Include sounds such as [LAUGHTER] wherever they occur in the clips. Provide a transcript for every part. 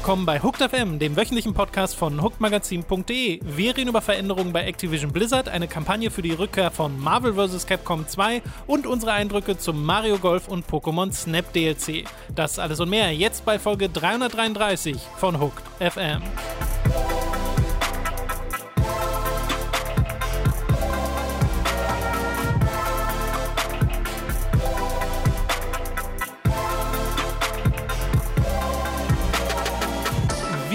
Willkommen bei Hooked FM, dem wöchentlichen Podcast von hookedmagazin.de. Wir reden über Veränderungen bei Activision Blizzard, eine Kampagne für die Rückkehr von Marvel vs. Capcom 2 und unsere Eindrücke zum Mario Golf und Pokémon Snap DLC. Das alles und mehr jetzt bei Folge 333 von Hooked FM.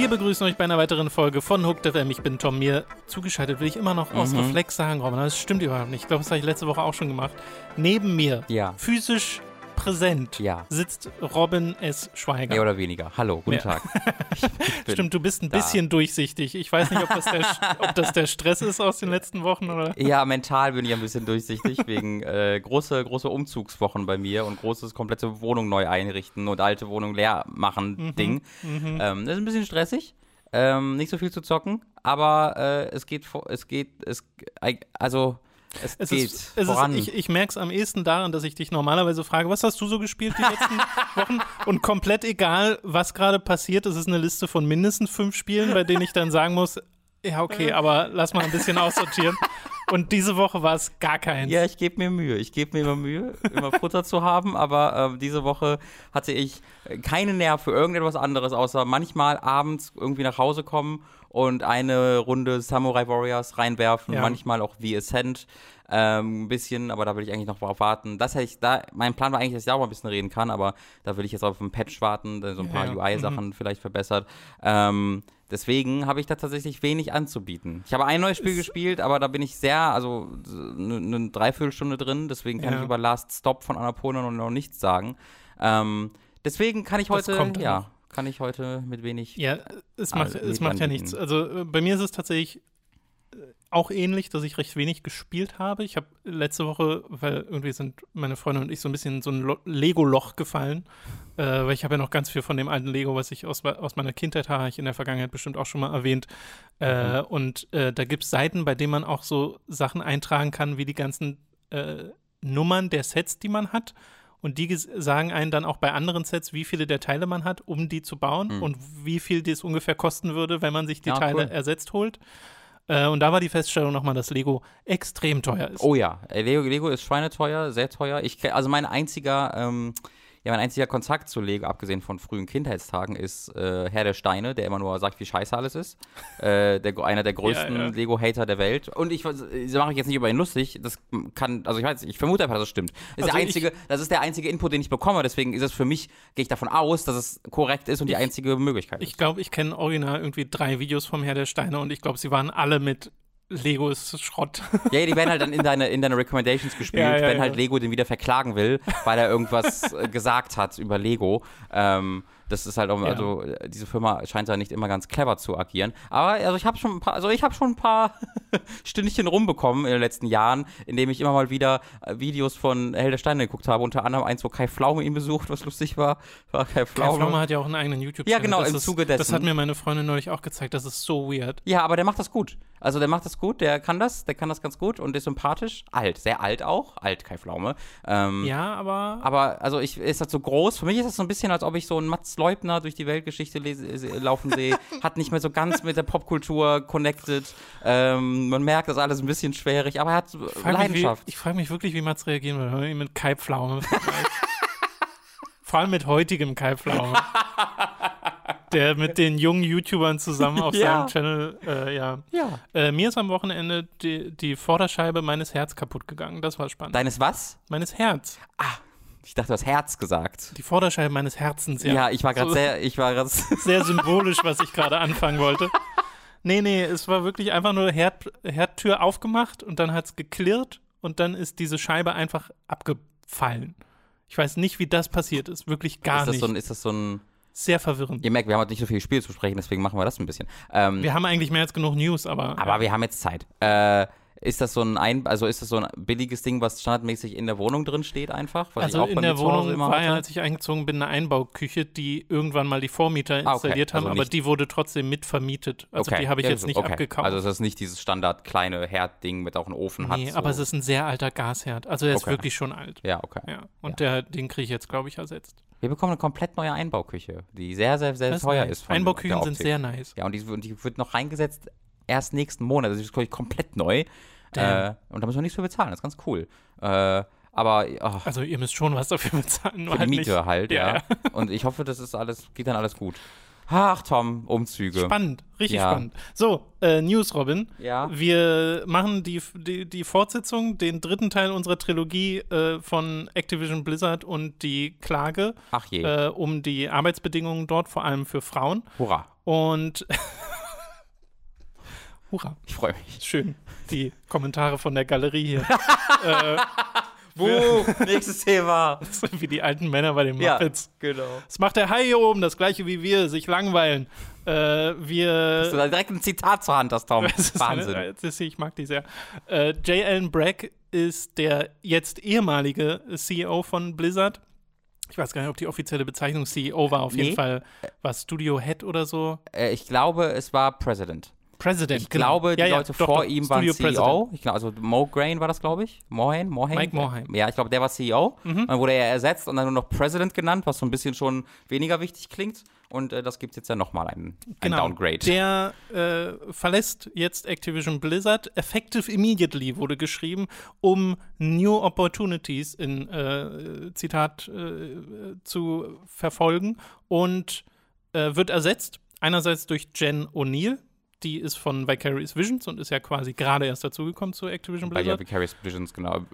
Wir begrüßen euch bei einer weiteren Folge von Hooked FM. Ich bin Tom. Mir zugeschaltet will ich immer noch aus Mhm. Reflex sagen, Robin. Das stimmt überhaupt nicht. Ich glaube, das habe ich letzte Woche auch schon gemacht. Neben mir, Ja. physisch präsent, Ja. sitzt Robin S. Schweiger. Mehr oder weniger. Hallo, guten Ja. Tag. [LAUGHS] Stimmt, du bist ein da. bisschen durchsichtig. Ich weiß nicht, ob das, der, ob das der Stress ist aus den letzten Wochen oder. Ja, mental bin ich ein bisschen durchsichtig wegen äh, große, große Umzugswochen bei mir und großes komplette Wohnung neu einrichten und alte Wohnung leer machen Mhm. Ding. Ähm, das ist ein bisschen stressig. Ähm, nicht so viel zu zocken, aber äh, es geht es geht, es also es, Es geht ist, es voran. ist, ich, ich merke es am ehesten daran, dass ich dich normalerweise frage, was hast du so gespielt die letzten [LAUGHS] Wochen? Und komplett egal, was gerade passiert, es ist eine Liste von mindestens fünf Spielen, bei denen ich dann sagen muss, ja, okay, aber lass mal ein bisschen aussortieren. Und diese Woche war es gar keins. Ja, ich gebe mir Mühe. Ich gebe mir immer Mühe, immer Futter zu haben, aber ähm, diese Woche hatte ich äh, keine Nerv für irgendetwas anderes, außer manchmal abends irgendwie nach Hause kommen und eine Runde Samurai Warriors reinwerfen, Ja. manchmal auch The Ascent. Ähm, ein bisschen, aber da will ich eigentlich noch drauf warten. Das hätte ich da, mein Plan war eigentlich, dass ich da auch mal ein bisschen reden kann, aber da will ich jetzt auf einen Patch warten, so ein paar Ja, UI-Sachen vielleicht verbessert. Ähm, deswegen habe ich da tatsächlich wenig anzubieten. Ich habe ein neues Spiel gespielt, aber da bin ich sehr, also eine ne Dreiviertelstunde drin, deswegen kann Ja. ich über Last Stop von Annapurna noch, nichts sagen. Ähm, deswegen kann ich heute, kommt ja, noch. Kann ich heute mit wenig. Ja, es Ah, macht, es macht ja nichts. Also äh, bei mir ist es tatsächlich äh, auch ähnlich, dass ich recht wenig gespielt habe. Ich habe letzte Woche, weil irgendwie sind meine Freunde und ich so ein bisschen in so ein Lo- Lego-Loch gefallen, äh, weil ich habe ja noch ganz viel von dem alten Lego, was ich aus, aus meiner Kindheit habe, ich in der Vergangenheit bestimmt auch schon mal erwähnt. Äh, und äh, da gibt es Seiten, bei denen man auch so Sachen eintragen kann, wie die ganzen äh, Nummern der Sets, die man hat. Und die sagen einen dann auch bei anderen Sets, wie viele der Teile man hat, um die zu bauen und wie viel das ungefähr kosten würde, wenn man sich die Ja, Teile cool. ersetzt holt. Äh, und da war die Feststellung nochmal, dass Lego extrem teuer ist. Oh ja, äh, Lego, Lego ist schweineteuer, sehr teuer. Ich, also mein einziger, ähm, ja, mein einziger Kontakt zu Lego, abgesehen von frühen Kindheitstagen, ist äh, Herr der Steine, der immer nur sagt, wie scheiße alles ist. [LAUGHS] äh, der, einer der größten Ja, ja. Lego-Hater der Welt. Und ich mache ich jetzt nicht über ihn lustig. Das kann, also ich weiß, ich vermute einfach, dass es stimmt. Das ist, Also der ich- einzige, das ist der einzige Input, den ich bekomme. Deswegen ist es für mich, gehe ich davon aus, dass es korrekt ist und die einzige Möglichkeit ist. Ich glaube, ich kenne original irgendwie drei Videos vom Herr der Steine und ich glaube, sie waren alle mit Lego ist Schrott. [LAUGHS] Ja, die werden halt dann in deine, in deine Recommendations [LAUGHS] gespielt, Ja, ja, wenn halt Lego den wieder verklagen will, weil er irgendwas [LAUGHS] äh, gesagt hat über Lego. Ähm, das ist halt auch, also äh, diese Firma scheint ja nicht immer ganz clever zu agieren. Aber also ich habe schon ein paar, also ich habe schon ein paar Stündchen rumbekommen in den letzten Jahren, indem ich immer mal wieder äh, Videos von Held der Steine geguckt habe. Unter anderem eins, wo Kai Pflaume ihn besucht, was lustig war. War Kai Kai Pflaume. Pflaume hat ja auch einen eigenen YouTube-Channel. Ja, genau, Das im ist, Zuge dessen. Das hat mir meine Freundin neulich auch gezeigt. Das ist so weird. Ja, aber der macht das gut. Also der macht das gut, der kann das, der kann das ganz gut und ist sympathisch. Alt, sehr alt auch. Alt, Kai Pflaume. Ähm, Ja, aber Aber also ich ist das so groß. Für mich ist das so ein bisschen, als ob ich so einen Mats Leubner durch die Weltgeschichte se- laufen sehe. [LAUGHS] Hat nicht mehr so ganz mit der Popkultur connected. Ähm, man merkt, das ist alles ein bisschen schwierig, aber er hat so frag mich, wie, Leidenschaft. ich frage mich wirklich, wie Mats reagieren würde, wenn man ihn mit Kai Pflaume. [LAUGHS] Vor allem mit heutigem Kai Pflaume. [LAUGHS] Der mit den jungen YouTubern zusammen auf [LAUGHS] Ja. seinem Channel, äh, ja. ja. Äh, mir ist am Wochenende die, die Vorderscheibe meines Herz kaputt gegangen. Das war spannend. Deines was? meines Herz. Ich dachte, du hast Herz gesagt. Die Vorderscheibe meines Herzens, ja. Ja, ich war gerade So- sehr, ich war gerade. [LAUGHS] sehr symbolisch, was ich gerade anfangen wollte. Nee, nee, es war wirklich einfach nur Herd, Herdtür aufgemacht und dann hat es geklirrt und dann ist diese Scheibe einfach abgefallen. Ich weiß nicht, wie das passiert ist. Wirklich gar ist das nicht. so ein, ist das so ein. Sehr verwirrend. Ihr merkt, wir haben heute nicht so viel Spiel zu sprechen, deswegen machen wir das ein bisschen. Ähm, Wir haben eigentlich mehr als genug News, aber. Aber wir haben jetzt Zeit. Äh, Ist das so ein, ein also ist das so ein billiges Ding, was standardmäßig in der Wohnung drin steht einfach? Also in der Wohnung immer war ja, als ich eingezogen bin, eine Einbauküche, die irgendwann mal die Vormieter Ah, okay. installiert haben, Also aber die wurde trotzdem mitvermietet. Also Okay. die habe ich Ja, jetzt nicht okay. abgekauft. Also es ist nicht dieses Standard kleine Herdding mit auch einem Ofen hat. nee, so. aber es ist ein sehr alter Gasherd. Also er ist wirklich schon alt. Ja, okay. Ja. Und Der, den kriege ich jetzt, glaube ich, ersetzt. Wir bekommen eine komplett neue Einbauküche, die sehr, sehr, sehr Das teuer ist. Einbauküchen sind sehr nice. Ja, und die, und die wird noch reingesetzt erst nächsten Monat. Also die ist, komplett neu. Äh, und da müssen wir nichts für bezahlen. Das ist ganz cool. Äh, aber oh, Also ihr müsst schon was dafür bezahlen. für die halt Miete nicht. halt, Ja, ja. [LAUGHS] Und ich hoffe, das ist alles, geht dann alles gut. Ach, Tom, Umzüge. Spannend, richtig Ja. spannend. So, äh, News, Robin. Ja. Wir machen die, die, die Fortsetzung, den dritten Teil unserer Trilogie äh, von Activision Blizzard und die Klage Ach je. äh, um die Arbeitsbedingungen dort, vor allem für Frauen. Hurra. Und [LAUGHS] Hurra, Ich freue mich. schön. Die Kommentare von der Galerie hier. [LAUGHS] äh, Buh, nächstes Thema. [LAUGHS] wie die alten Männer bei den Ja, Muppets. genau. Das macht der Hai hier oben, das gleiche wie wir, sich langweilen. Äh, wir. Dass du da direkt ein Zitat zur Hand hast, Tom. [LAUGHS] Das ist Wahnsinn. Eine, das ist, ich mag die sehr. Äh, J. Allen Bragg ist der jetzt ehemalige CEO von Blizzard. Ich weiß gar nicht, ob die offizielle Bezeichnung CEO war. Auf Nee. jeden Fall war Studio Head oder so. äh, ich glaube, es war President. President. Ich genau. glaube, die Ja, ja, Leute doch, vor doch, ihm waren Studio CEO. President. Ich also Mo Grain war das, glaube ich. Morhaime? Morhaime? Mike Morhaime. Ja, ich glaube, der war CEO. Mhm. Dann wurde er ersetzt und dann nur noch President genannt, was so ein bisschen schon weniger wichtig klingt. Und äh, das gibt es jetzt ja nochmal einen, ein Genau. Downgrade. Der äh, verlässt jetzt Activision Blizzard. Effective immediately wurde geschrieben, um New Opportunities in äh, Zitat äh, zu verfolgen und äh, wird ersetzt. Einerseits durch Jen O'Neill. Die ist von Vicarious Visions und ist ja quasi gerade erst dazugekommen zu Activision Bei der Blizzard. Vicarious Visions, genau.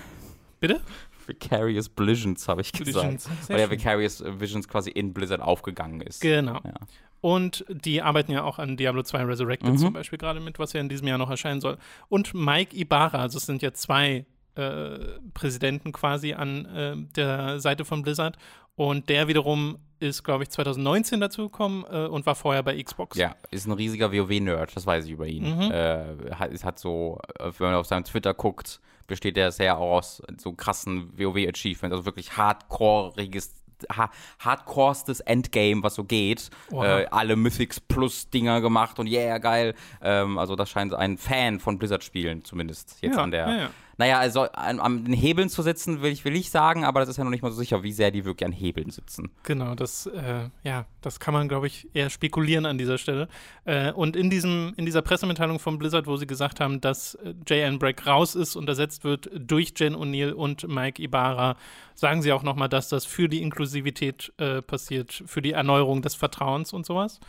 [LAUGHS] Bitte? Vicarious Visions, habe ich gesagt. Weil schön. Vicarious Visions quasi in Blizzard aufgegangen ist. Genau. Ja. Und die arbeiten ja auch an Diablo 2 Resurrected Mhm. zum Beispiel gerade mit, was ja in diesem Jahr noch erscheinen soll. Und Mike Ibarra, also es sind ja zwei äh, Präsidenten quasi an äh, der Seite von Blizzard. Und der wiederum ist, glaube ich, 2019 dazugekommen äh, und war vorher bei Xbox. Ja, ist ein riesiger WoW-Nerd, das weiß ich über ihn. Mhm. Äh, hat, es hat so, äh, wenn man auf seinem Twitter guckt, besteht er sehr aus so krassen WoW-Achievements, also wirklich hardcoreiges, ha hardcorestes Endgame, was so geht. Äh, alle Mythics Plus Dinger gemacht und yeah, geil. Ähm, also das scheint ein Fan von Blizzard-Spielen zumindest jetzt Ja, an der. ja, ja. Naja, also an, an den Hebeln zu sitzen, will ich, will ich sagen, aber das ist ja noch nicht mal so sicher, wie sehr die wirklich an Hebeln sitzen. Genau, das, äh, ja, das kann man, glaube ich, eher spekulieren an dieser Stelle. Äh, und in, diesem, in dieser Pressemitteilung von Blizzard, wo sie gesagt haben, dass äh, J.N. Bragg raus ist und ersetzt wird durch Jen O'Neill und Mike Ibarra, sagen sie auch nochmal, dass das für die Inklusivität äh, passiert, für die Erneuerung des Vertrauens und sowas.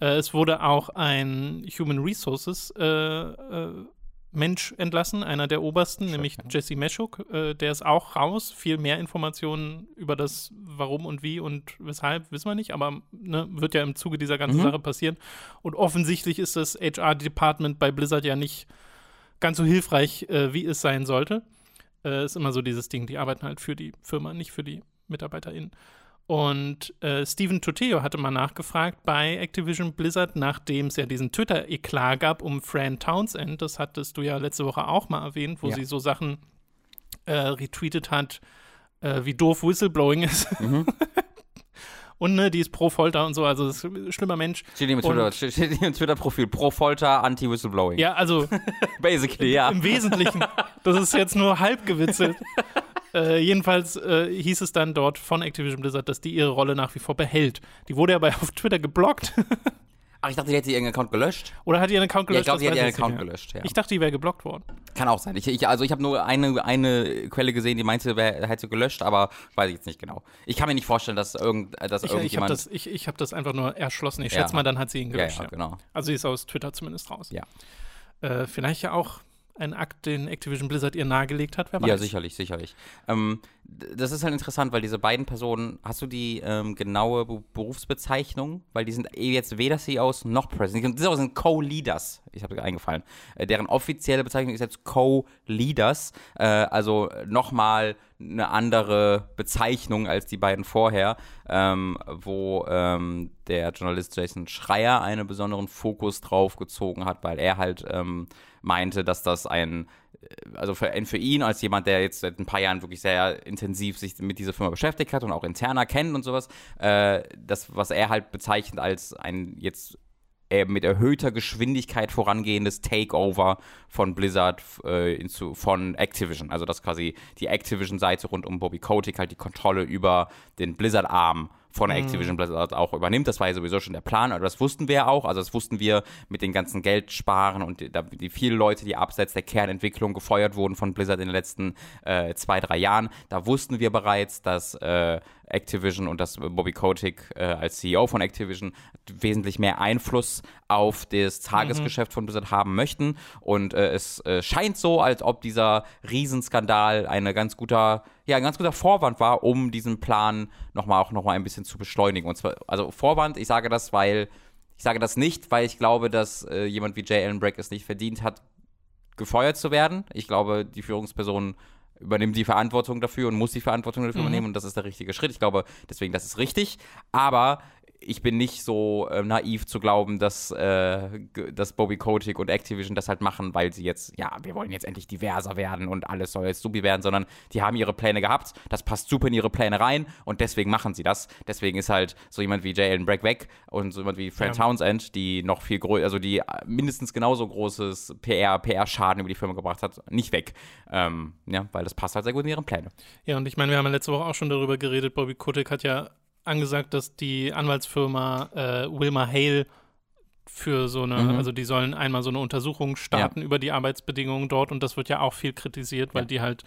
Äh, es wurde auch ein Human Resources äh, äh, Mensch entlassen, einer der obersten, nämlich ja. Jesse Meschuk. Äh, der ist auch raus. Viel mehr Informationen über das Warum und Wie und Weshalb wissen wir nicht, aber ne, wird ja im Zuge dieser ganzen Mhm. Sache passieren. Und offensichtlich ist das HR-Department bei Blizzard ja nicht ganz so hilfreich, äh, wie es sein sollte. Äh, ist immer so dieses Ding, die arbeiten halt für die Firma, nicht für die MitarbeiterInnen. Und äh, Steven Toteo hatte mal nachgefragt bei Activision Blizzard, nachdem es ja diesen Twitter-Eklat gab um Fran Townsend. Das hattest du ja letzte Woche auch mal erwähnt, wo Ja. sie so Sachen äh, retweetet hat, äh, wie doof Whistleblowing ist. Mhm. [LAUGHS] Und ne, die ist pro Folter und so, also ist ein schlimmer Mensch. Steht im Und- Twitter- Twitter-Profil pro Folter, Anti-Whistleblowing. Ja, also [LAUGHS] Basically, ja. im Wesentlichen. Das ist jetzt nur halb gewitzelt. [LAUGHS] Äh, jedenfalls äh, hieß es dann dort von Activision Blizzard, dass die ihre Rolle nach wie vor behält. Die wurde aber [LAUGHS] auf Twitter geblockt. Ach, ich dachte, die hätte ihren Account gelöscht. Oder hat ihren Account Ja, ich gelöscht? glaube, die Das hat ihren Account gelöscht, ja. Ich dachte, die wäre geblockt worden. Kann auch sein. Ich, ich, also ich habe nur eine, eine Quelle gesehen, die meinte, wer hätte gelöscht, aber weiß ich jetzt nicht genau. Ich kann mir nicht vorstellen, dass, irgend, dass Ich, ich habe irgendjemand... das, ich, ich hab das einfach nur erschlossen. Ich Ja. schätze mal, dann hat sie ihn gelöscht. ja, Ja, genau. Also sie ist aus Twitter zumindest raus. Ja. Äh, vielleicht ja auch ein Akt, den Activision Blizzard ihr nahegelegt hat, wer weiß. Ja, sicherlich, sicherlich. Ähm, das ist halt interessant, weil diese beiden Personen, hast du die ähm, genaue Be Berufsbezeichnung? Weil die sind eh jetzt weder CEOs noch President. Die sind, die sind Co-Leaders ich habe eingefallen. Äh, deren offizielle Bezeichnung ist jetzt Co-Leaders, äh, also nochmal eine andere Bezeichnung als die beiden vorher, ähm, wo ähm, der Journalist Jason Schreier einen besonderen Fokus drauf gezogen hat, weil er halt ähm, meinte, dass das ein äh, also für, für, ihn als jemand, der jetzt seit ein paar Jahren wirklich sehr intensiv sich mit dieser Firma beschäftigt hat und auch interner kennt und sowas, äh, das, was er halt bezeichnet als ein jetzt mit erhöhter Geschwindigkeit vorangehendes Takeover von Blizzard äh, inzu, von Activision. Also dass quasi die Activision-Seite rund um Bobby Kotick halt die Kontrolle über den Blizzard-Arm von mhm. Activision Blizzard auch übernimmt. Das war ja sowieso schon der Plan, aber das wussten wir ja auch. Also das wussten wir mit den ganzen Geldsparen und die, die vielen Leute, die abseits der Kernentwicklung gefeuert wurden von Blizzard in den letzten äh, zwei, drei Jahren. Da wussten wir bereits, dass äh, Activision und dass Bobby Kotick äh, als CEO von Activision wesentlich mehr Einfluss auf das Tagesgeschäft mhm. von Blizzard haben möchten. Und äh, es äh, scheint so, als ob dieser Riesenskandal eine ganz guter, ja, ein ganz guter Vorwand war, um diesen Plan nochmal auch nochmal ein bisschen zu beschleunigen. Und zwar, also Vorwand, ich sage das, weil ich sage das nicht, weil ich glaube, dass äh, jemand wie J. Allen Brack es nicht verdient hat, gefeuert zu werden. Ich glaube, die Führungsperson übernimmt die Verantwortung dafür und muss die Verantwortung dafür mhm. übernehmen und das ist der richtige Schritt. Ich glaube, deswegen, das ist richtig. Aber ich bin nicht so äh, naiv zu glauben, dass, äh, dass Bobby Kotick und Activision das halt machen, weil sie jetzt, ja, wir wollen jetzt endlich diverser werden und alles soll jetzt subi werden, sondern die haben ihre Pläne gehabt, das passt super in ihre Pläne rein und deswegen machen sie das. Deswegen ist halt so jemand wie J. Allen Brack weg und so jemand wie Fred ja. Townsend, die noch viel größer, also die mindestens genauso großes PR, PR-Schaden über die Firma gebracht hat, nicht weg. Ähm, ja, weil das passt halt sehr gut in ihre Pläne. Ja, und ich meine, wir haben letzte Woche auch schon darüber geredet, Bobby Kotick hat ja angesagt, dass die Anwaltsfirma äh, Wilmer Hale für so eine, mhm. also die sollen einmal so eine Untersuchung starten ja. über die Arbeitsbedingungen dort und das wird ja auch viel kritisiert, weil ja. die halt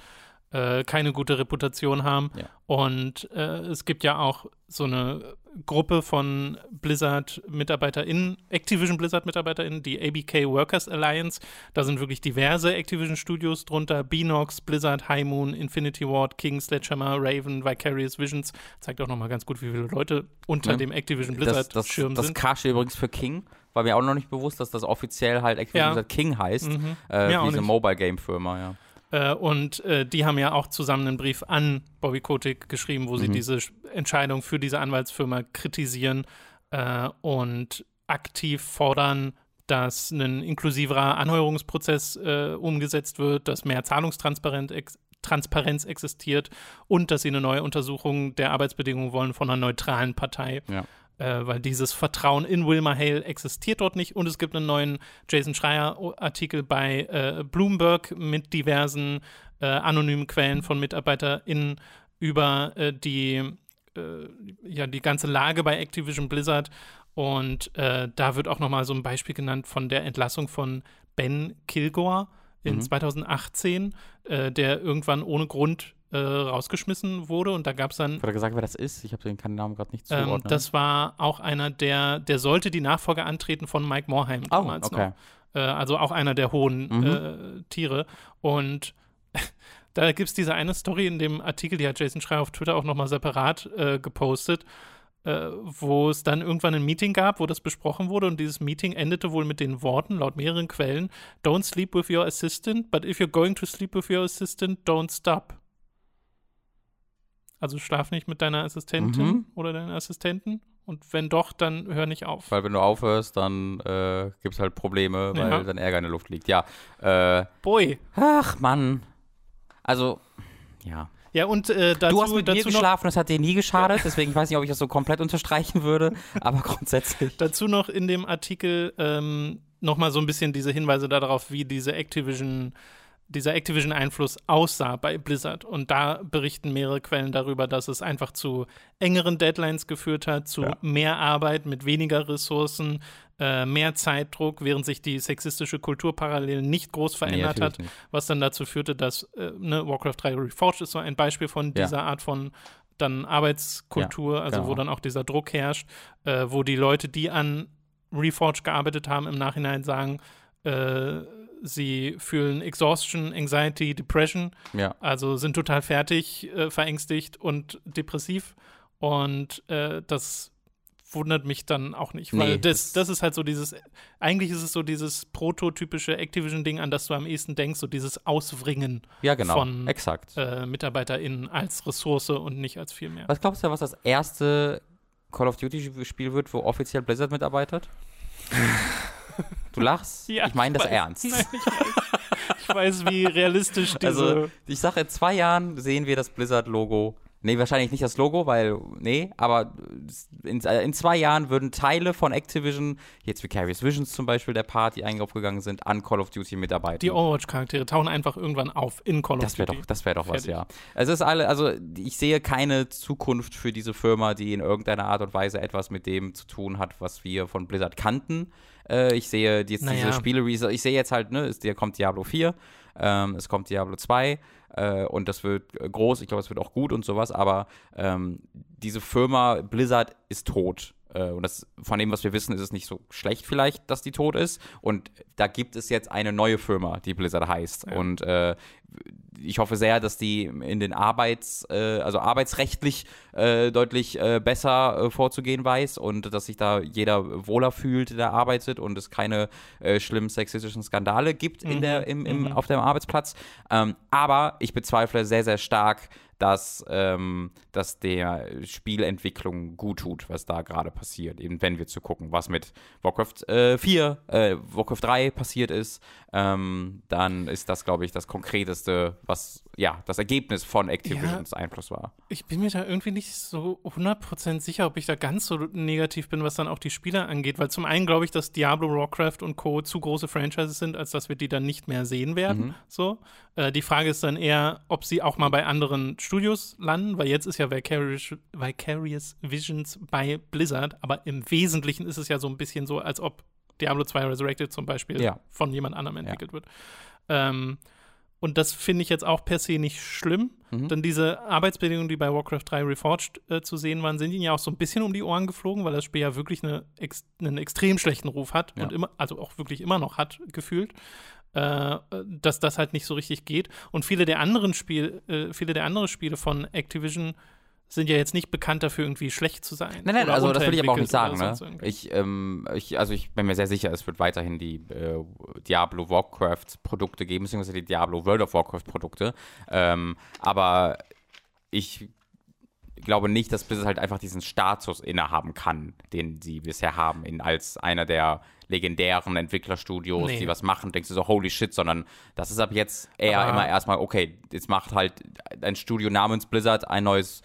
äh, keine gute Reputation haben. Ja. Und äh, es gibt ja auch so eine Gruppe von Blizzard-MitarbeiterInnen, Activision Blizzard-MitarbeiterInnen, die ABK Workers Alliance. Da sind wirklich diverse Activision-Studios drunter: Beanox, Blizzard, High Moon, Infinity Ward, King, Sledgehammer, Raven, Vicarious Visions. Zeigt auch nochmal ganz gut, wie viele Leute unter ja. dem Activision Blizzard-Schirm sind. Das Kasche übrigens für King war mir auch noch nicht bewusst, dass das offiziell halt Activision ja. Blizzard King heißt. Mhm. Äh, diese Mobile-Game-Firma, ja. Äh, und äh, die haben ja auch zusammen einen Brief an Bobby Kotick geschrieben, wo mhm. sie diese Entscheidung für diese Anwaltsfirma kritisieren äh, und aktiv fordern, dass ein inklusiverer Anheuerungsprozess äh, umgesetzt wird, dass mehr Zahlungstransparenz ex Transparenz existiert und dass sie eine neue Untersuchung der Arbeitsbedingungen wollen von einer neutralen Partei. Ja äh, weil dieses Vertrauen in Wilmer Hale existiert dort nicht. Und es gibt einen neuen Jason Schreier-Artikel bei äh, Bloomberg mit diversen äh, anonymen Quellen von MitarbeiterInnen über äh, die, äh, ja, die ganze Lage bei Activision Blizzard. Und äh, da wird auch nochmal so ein Beispiel genannt von der Entlassung von Ben Kilgore in mhm. 2018, der irgendwann ohne Grund äh, rausgeschmissen wurde und da gab es dann. Wurde gesagt, wer das ist? Ich habe den Namen gerade nicht zuordnen. Ähm, das war auch einer, der, der sollte die Nachfolge antreten von Mike Morheim oh, damals okay. noch. Äh, also auch einer der hohen mhm. äh, Tiere. Und [LAUGHS] da gibt es diese eine Story in dem Artikel, die hat Jason Schreier auf Twitter auch nochmal separat äh, gepostet. Äh, wo es dann irgendwann ein Meeting gab, wo das besprochen wurde und dieses Meeting endete wohl mit den Worten, laut mehreren Quellen, Don't sleep with your assistant, but if you're going to sleep with your assistant, don't stop. Also schlaf nicht mit deiner Assistentin mhm. oder deinen Assistenten. Und wenn doch, dann hör nicht auf. Weil wenn du aufhörst, dann äh, gibt es halt Probleme, weil ja. dann Ärger in der Luft liegt. Ja. Äh, Boy. Ach, Mann. Also, ja. Ja, und äh, dazu, Du hast mit mir geschlafen, das hat dir nie geschadet, deswegen weiß ich nicht, ob ich das so komplett unterstreichen würde, [LAUGHS] aber grundsätzlich. Dazu noch in dem Artikel ähm, nochmal so ein bisschen diese Hinweise darauf, wie diese Activision dieser Activision-Einfluss aussah bei Blizzard. Und da berichten mehrere Quellen darüber, dass es einfach zu engeren Deadlines geführt hat, zu ja. mehr Arbeit mit weniger Ressourcen, äh, mehr Zeitdruck, während sich die sexistische Kultur parallel nicht groß verändert nee, hat, nicht. was dann dazu führte, dass äh, ne, Warcraft 3 Reforged ist so ein Beispiel von dieser ja. Art von dann Arbeitskultur, ja, also genau. wo dann auch dieser Druck herrscht, äh, wo die Leute, die an Reforged gearbeitet haben, im Nachhinein sagen, äh, sie fühlen Exhaustion, Anxiety, Depression. Ja. Also sind total fertig, äh, verängstigt und depressiv. Und äh, das wundert mich dann auch nicht, weil Nee, das, das ist halt so dieses, eigentlich ist es so dieses prototypische Activision-Ding, an das du am ehesten denkst, so dieses Auswringen Ja, genau. von Exakt. äh, MitarbeiterInnen als Ressource und nicht als viel mehr. Was glaubst du, was das erste Call of Duty-Spiel wird, wo offiziell Blizzard mitarbeitet? [LAUGHS] Du lachst? Ja, ich meine das weiß. ernst. Nein, ich weiß, ich weiß, wie [LAUGHS] realistisch diese. Also, ich sage, in zwei Jahren sehen wir das Blizzard-Logo. Nee, wahrscheinlich nicht das Logo, weil, nee, aber in, äh, in zwei Jahren würden Teile von Activision, jetzt Vicarious Visions zum Beispiel, der Part, die eingegangen sind, an Call of Duty mitarbeiten. die Overwatch-Charaktere tauchen einfach irgendwann auf in Call of Das wäre Duty. doch, das wäre doch was, Fertig. ja. Es ist alle, also ich sehe keine Zukunft für diese Firma, die in irgendeiner Art und Weise etwas mit dem zu tun hat, was wir von Blizzard kannten. Äh, ich sehe jetzt Naja. diese Spiele, ich sehe jetzt halt, ne, es hier kommt Diablo 4, ähm, es kommt Diablo 2 äh, und das wird groß, ich glaube, es wird auch gut und sowas, aber ähm, diese Firma Blizzard ist tot. Äh, Und das, von dem, was wir wissen, ist es nicht so schlecht vielleicht, dass die tot ist. Und da gibt es jetzt eine neue Firma, die Blizzard heißt. Ja. Und äh, ich hoffe sehr, dass die in den Arbeits, äh, also arbeitsrechtlich äh, deutlich äh, besser vorzugehen weiß und dass sich da jeder wohler fühlt, der arbeitet und es keine schlimmen sexistischen Skandale gibt in Mhm, der, im, im, mhm. auf dem Arbeitsplatz. Ähm, aber ich bezweifle sehr, sehr stark, dass, ähm, dass der Spielentwicklung gut tut, was da gerade passiert. Eben wenn wir zu gucken, was mit Warcraft äh, 4, äh, Warcraft 3 passiert ist, ähm, dann ist das, glaube ich, das Konkreteste, was ja das Ergebnis von Activisions Einfluss war. Ich bin mir da irgendwie nicht so 100% sicher, ob ich da ganz so negativ bin, was dann auch die Spieler angeht, weil zum einen glaube ich, dass Diablo, Warcraft und Co. zu große Franchises sind, als dass wir die dann nicht mehr sehen werden. Mhm. So. Äh, die Frage ist dann eher, ob sie auch mal bei anderen Studios landen, weil jetzt ist ja Vicarious, Vicarious Visions bei Blizzard, aber im Wesentlichen ist es ja so ein bisschen so, als ob Diablo 2 Resurrected zum Beispiel Ja. von jemand anderem entwickelt wird. Ähm, und das finde ich jetzt auch per se nicht schlimm. Mhm. Denn diese Arbeitsbedingungen, die bei Warcraft 3 Reforged äh, zu sehen waren, sind ihnen ja auch so ein bisschen um die Ohren geflogen, weil das Spiel ja wirklich eine, ex einen extrem schlechten Ruf hat Ja. und immer, also auch wirklich immer noch hat, gefühlt. Äh, dass das halt nicht so richtig geht. Und viele der anderen Spiele, äh, viele der anderen Spiele von Activision sind ja jetzt nicht bekannt dafür, irgendwie schlecht zu sein. Nein, nein, also das will ich aber auch nicht sagen. Ne? Ich, ähm, ich, also ich bin mir sehr sicher, es wird weiterhin die äh, Diablo Warcraft Produkte geben, beziehungsweise die Diablo World of Warcraft Produkte. Ähm, aber ich glaube nicht, dass Blizzard halt einfach diesen Status innehaben kann, den sie bisher haben, in, als einer der legendären Entwicklerstudios, Nee. die was machen, denkst du so, holy shit, sondern das ist ab jetzt eher Aber- immer erstmal, okay, jetzt macht halt ein Studio namens Blizzard ein neues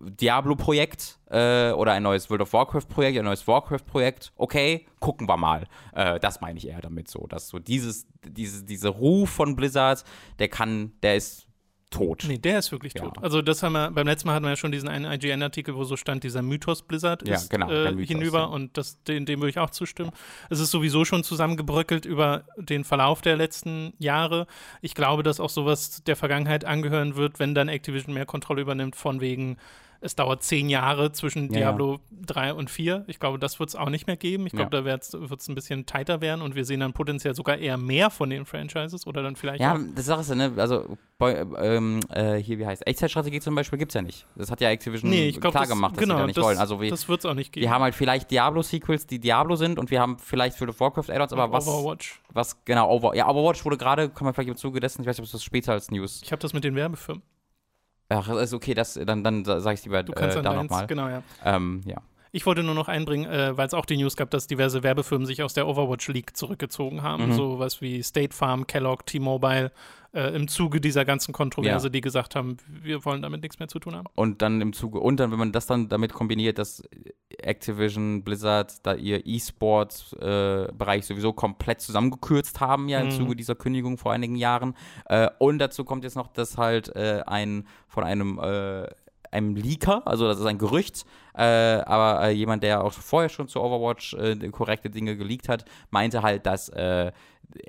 Diablo-Projekt äh, oder ein neues World of Warcraft-Projekt, ein neues Warcraft-Projekt, okay, gucken wir mal. Äh, das meine ich eher damit so, dass so dieses, diese, diese Ruf von Blizzard, der kann, der ist tot. Nee, der ist wirklich Ja. tot. Also das haben wir, beim letzten Mal hatten wir ja schon diesen einen IGN-Artikel, wo so stand, dieser Mythos Blizzard Ja, ist genau, äh, Mythos, hinüber ja. und das, dem, dem würde ich auch zustimmen. Es ist sowieso schon zusammengebröckelt über den Verlauf der letzten Jahre. Ich glaube, dass auch sowas der Vergangenheit angehören wird, wenn dann Activision mehr Kontrolle übernimmt, von wegen es dauert zehn Jahre zwischen Ja, Diablo 3 und 4. Ich glaube, das wird es auch nicht mehr geben. Ich glaube, Ja. da wird es ein bisschen tighter werden und wir sehen dann potenziell sogar eher mehr von den Franchises oder dann vielleicht Ja, das Sache ist ja, ne, also ähm, äh, hier, wie heißt Echtzeitstrategie zum Beispiel gibt's ja nicht. Das hat ja Activision Nee, ich glaube, klar das, gemacht, dass genau, sie da nicht das, wollen. Also wir, das wird es auch nicht geben. wir haben halt vielleicht Diablo-Sequels, die Diablo sind und wir haben vielleicht World of Warcraft Add-ons, aber was, Overwatch. was, genau, Over, ja, Overwatch wurde gerade, kann man vielleicht im Zuge dessen, ich weiß nicht, ob es das später als News. Ich habe das mit den Werbefirmen. Ach, ist okay, das, dann, dann sage ich lieber Du kannst äh, dann da nochmal. genau, ja. Ähm, ja. Ich wollte nur noch einbringen, äh, weil es auch die News gab, dass diverse Werbefirmen sich aus der Overwatch League zurückgezogen haben. Mhm. Sowas wie State Farm, Kellogg, T-Mobile, äh, im Zuge dieser ganzen Kontroverse, Ja. die gesagt haben, wir wollen damit nichts mehr zu tun haben. Und dann im Zuge, und dann, wenn man das dann damit kombiniert, dass Activision, Blizzard da ihr E-Sport-Bereich sowieso komplett zusammengekürzt haben, ja, im Mhm. Zuge dieser Kündigung vor einigen Jahren. Äh, und dazu kommt jetzt noch, dass halt äh, ein von einem äh, einem Leaker, also das ist ein Gerücht, äh, aber äh, jemand, der auch vorher schon zu Overwatch äh, korrekte Dinge geleakt hat, meinte halt, dass äh,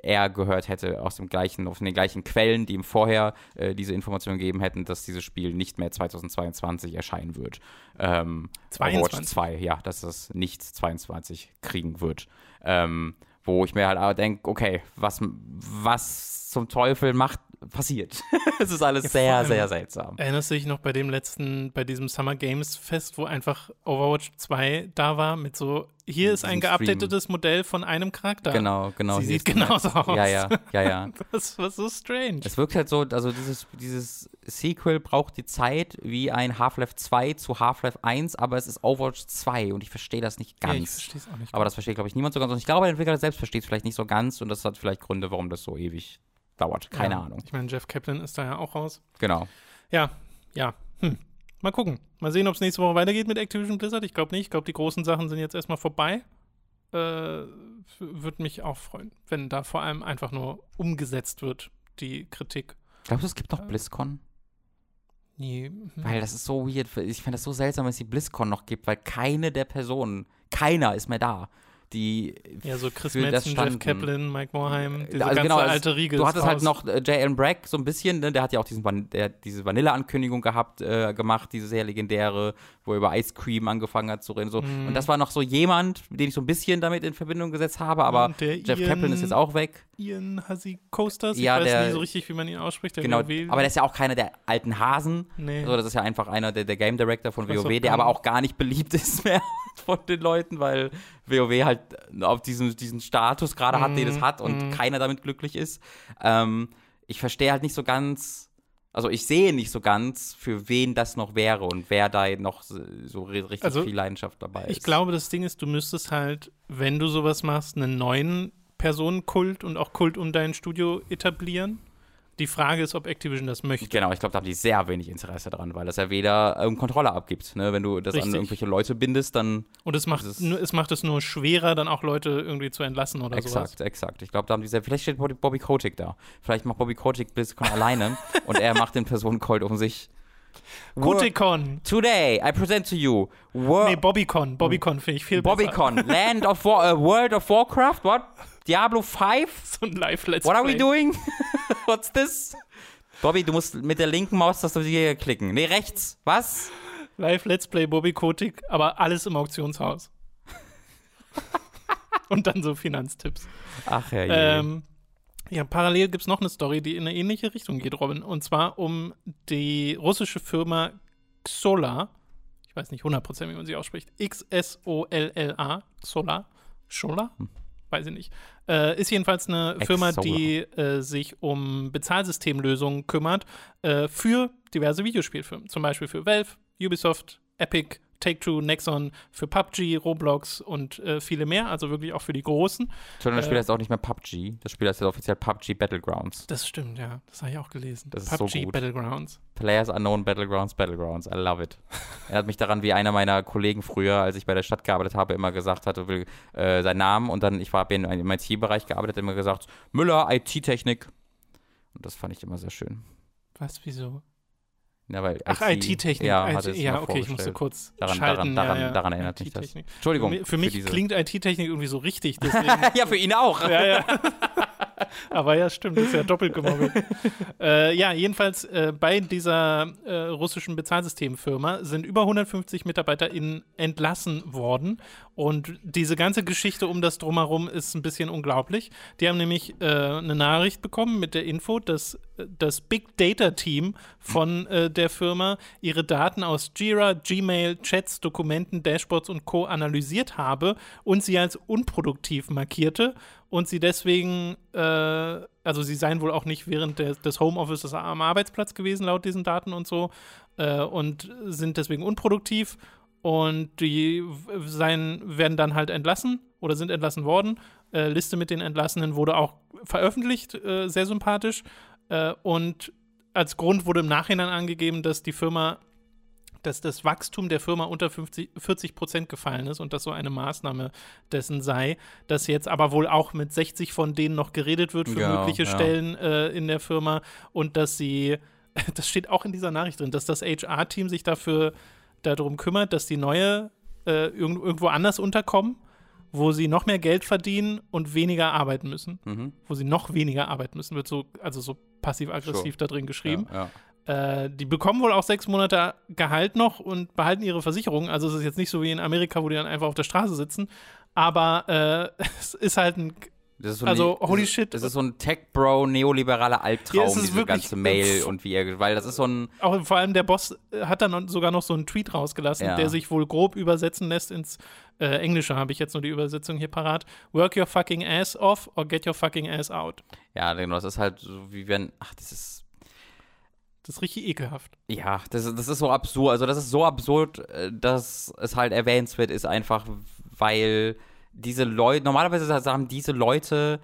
er gehört hätte aus dem gleichen, aus den gleichen Quellen, die ihm vorher äh, diese Informationen gegeben hätten, dass dieses Spiel nicht mehr 2022 erscheinen wird. Ähm, 22. Overwatch 2, ja, dass es nicht 22 kriegen wird. Ähm, wo ich mir halt aber denke, okay, was, was zum Teufel macht passiert. [LAUGHS] es ist alles Ja, sehr, sehr seltsam. Erinnerst du dich noch bei dem letzten, bei diesem Summer Games Fest, wo einfach Overwatch 2 da war mit so, hier ist ein Diesem Stream. geupdatetes Modell von einem Charakter. Genau, genau. Sie sieht genauso aus. Ja, ja, ja, [LAUGHS] ja. Das war so strange. Es wirkt halt so, also dieses, dieses Sequel braucht die Zeit wie ein Half-Life 2 zu Half-Life 1, aber es ist Overwatch 2 und ich verstehe das nicht Ja, ich ganz. verstehe es auch nicht. aber das versteht, glaube ich, niemand so ganz. Und ich glaube, der Entwickler selbst versteht es vielleicht nicht so ganz und das hat vielleicht Gründe, warum das so ewig dauert. Keine ja. Ahnung. Ich meine, Jeff Kaplan ist da ja auch raus. Genau. Ja, ja. Hm. Mal gucken. Mal sehen, ob es nächste Woche weitergeht mit Activision Blizzard. Ich glaube nicht. Ich glaube, die großen Sachen sind jetzt erstmal vorbei. Äh, Würde mich auch freuen, wenn da vor allem einfach nur umgesetzt wird, die Kritik. Glaubst du, es gibt noch Äh, BlizzCon? Nee, hm. Weil das ist so weird. Ich finde das so seltsam, dass es die BlizzCon noch gibt, weil keine der Personen, keiner ist mehr da, die ja, so Chris Metzen. Jeff Kaplan, Mike Morheim, diese Also ganze genau, also alte Riege. Du hattest halt noch äh, J.L. Bragg so ein bisschen, ne? der hat ja auch diesen Van der, hat diese Vanille-Ankündigung gehabt, äh, gemacht, diese sehr legendäre, wo er über Ice Cream angefangen hat zu reden. So. Mhm. Und das war noch so jemand, den ich so ein bisschen damit in Verbindung gesetzt habe, aber Jeff Ian- Kaplan ist jetzt auch weg. Ian Hasi Coasters. Ich Ja, weiß der- nie so richtig, wie man ihn ausspricht. Der Genau, WoW. aber der ist ja auch keiner der alten Hasen. nee. So, das ist ja einfach einer der, der Game Director von WoW, auch der aber nicht. auch gar nicht beliebt ist mehr [LAUGHS] von den Leuten, weil WoW halt auf diesem, diesen Status gerade hat, den es Mhm, hat und mhm. keiner damit glücklich ist. Ähm, ich verstehe halt nicht so ganz, also ich sehe nicht so ganz, für wen das noch wäre und wer da noch so, so ri- richtig Also, viel Leidenschaft dabei ist. Ich glaube, das Ding ist, du müsstest halt, wenn du sowas machst, einen neuen Personenkult und auch Kult um dein Studio etablieren. Die Frage ist, ob Activision das möchte. Genau, ich glaube, da haben die sehr wenig Interesse dran, weil das ja weder ähm, Kontrolle abgibt. Ne? Wenn du das Richtig. an irgendwelche Leute bindest, dann Und es macht, nur, es macht es nur schwerer, dann auch Leute irgendwie zu entlassen oder Exakt, sowas. exakt. Ich glaube, da haben die sehr. Vielleicht steht Bobby, Bobby Kotick da. Vielleicht macht Bobby Kotick BlizzCon alleine [LAUGHS] und er macht den Personenkult um sich. Kotikon. Today, I present to you Wor Nee, Bobbycon. Bobbycon finde ich viel besser. Bobbycon, Land of War, uh, World of Warcraft. What? Diablo 5? [LAUGHS] So ein Live-Let's What are we Play. doing? [LAUGHS] What's this? Bobby, du musst mit der linken Maustaste hier klicken. Nee, rechts. Was? Live-Let's Play Bobby Kotick, aber alles im Auktionshaus. [LAUGHS] Und dann so Finanztipps. Ach ja. Ähm, ja, parallel gibt es noch eine Story, die in eine ähnliche Richtung geht, Robin. Und zwar um die russische Firma Xola. Ich weiß nicht 100%, wie man sie ausspricht. X-S-O-L-L-A. Xola. Xola? Weiß ich nicht. Äh, ist jedenfalls eine Firma, die äh, sich um Bezahlsystemlösungen kümmert äh, für diverse Videospielfirmen. Zum Beispiel für Valve, Ubisoft, Epic, Take-Two, Nexon, für PUBG, Roblox und äh, viele mehr. Also wirklich auch für die Großen. Entschuldigung, das Spiel äh, heißt auch nicht mehr PUBG. Das Spiel heißt jetzt offiziell PUBG Battlegrounds. Das stimmt, ja. Das habe ich auch gelesen. Das ist so PUBG gut. Battlegrounds. Players Unknown Battlegrounds, Battlegrounds. I love it. [LAUGHS] Erinnert mich daran, wie einer meiner Kollegen früher, als ich bei der Stadt gearbeitet habe, immer gesagt hatte, will äh, seinen Namen und dann, ich war in einem IT-Bereich gearbeitet, immer gesagt, Müller, IT-Technik. Und das fand ich immer sehr schön. Was, wieso? Ja, weil Ach, IT-Technik. Ja, IT, ja okay, ich musste kurz Daran- schalten. daran- ja, ja. daran erinnert mich das. Entschuldigung. Für, mi- für mich diese- klingt IT-Technik irgendwie so richtig. [LAUGHS] Ja, für ihn auch. ja, ja. [LAUGHS] Aber ja, stimmt, das ist ja doppelt gemobbelt. [LAUGHS] äh, ja, jedenfalls äh, bei dieser äh, russischen Bezahlsystemfirma sind über 150 MitarbeiterInnen entlassen worden. Und diese ganze Geschichte um das Drumherum ist ein bisschen unglaublich. Die haben nämlich äh, eine Nachricht bekommen mit der Info, dass das Big Data Team von äh, der Firma ihre Daten aus Jira, Gmail, Chats, Dokumenten, Dashboards und Co. analysiert habe und sie als unproduktiv markierte und sie deswegen, äh, also sie seien wohl auch nicht während des, des Homeoffices am Arbeitsplatz gewesen, laut diesen Daten und so, äh, und sind deswegen unproduktiv und die seien, werden dann halt entlassen oder sind entlassen worden. Äh, Liste mit den Entlassenen wurde auch veröffentlicht, äh, sehr sympathisch. Äh, und als Grund wurde im Nachhinein angegeben, dass die Firma, dass das Wachstum der Firma unter 50, 40 Prozent gefallen ist und das so eine Maßnahme dessen sei, dass jetzt aber wohl auch mit 60 von denen noch geredet wird für Genau, mögliche ja. Stellen äh, in der Firma und dass sie, [LAUGHS] das steht auch in dieser Nachricht drin, dass das HR-Team sich dafür darum kümmert, dass die neue äh, irgend, irgendwo anders unterkommen, wo sie noch mehr Geld verdienen und weniger arbeiten müssen. Mhm. Wo sie noch weniger arbeiten müssen, wird so, also so passiv-aggressiv Sure. da drin geschrieben. Ja, ja. Äh, die bekommen wohl auch sechs Monate Gehalt noch und behalten ihre Versicherung. Also es ist jetzt nicht so wie in Amerika, wo die dann einfach auf der Straße sitzen. Aber äh, [LAUGHS] es ist halt ein so Also, ein, holy das shit. Das ist so ein Tech-Bro, neoliberaler Albtraum, Ja, diese ganze Mail und wie er, weil das ist so ein, Auch vor allem der Boss äh, hat dann sogar noch so einen Tweet rausgelassen, Ja. der sich wohl grob übersetzen lässt ins äh, Englische, habe ich jetzt nur die Übersetzung hier parat. Work your fucking ass off or get your fucking ass out. ja, genau, das ist halt so wie wenn, ach, das ist, Das ist richtig ekelhaft. ja, das, ist- das ist so absurd, also das ist so absurd, äh, dass es halt erwähnenswert ist, einfach weil diese Leute, normalerweise haben diese Leute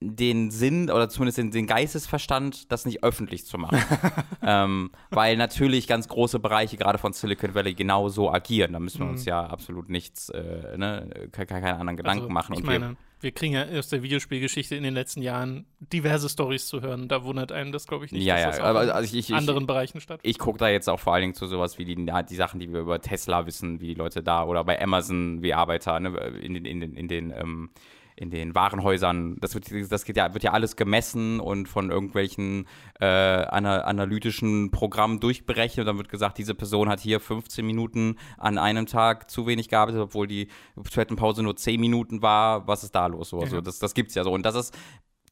den Sinn oder zumindest den, den Geistesverstand, das nicht öffentlich zu machen. [LAUGHS] ähm, weil natürlich ganz große Bereiche, gerade von Silicon Valley, genau so agieren. Da müssen wir uns ja absolut nichts, äh, ne, ke- ke- keine anderen Gedanken also, machen. Ich Und meine, wir kriegen ja aus der Videospielgeschichte in den letzten Jahren diverse Stories zu hören. Da wundert einem das, glaube ich, nicht, ja, dass ja, das in also ich, ich, anderen Bereichen stattfindet. ich gucke da jetzt auch vor allen Dingen zu sowas wie die, die Sachen, die wir über Tesla wissen, wie die Leute da oder bei Amazon wie Arbeiter ne, in den, in den, in den, ähm, in den Warenhäusern. Das wird, das geht ja, wird ja alles gemessen und von irgendwelchen äh, ana analytischen Programmen durchberechnet. Und dann wird gesagt, diese Person hat hier 15 Minuten an einem Tag zu wenig gearbeitet, obwohl die Toilettenpause nur 10 Minuten war. Was ist da los? So, also das, das gibt's ja so. Und das ist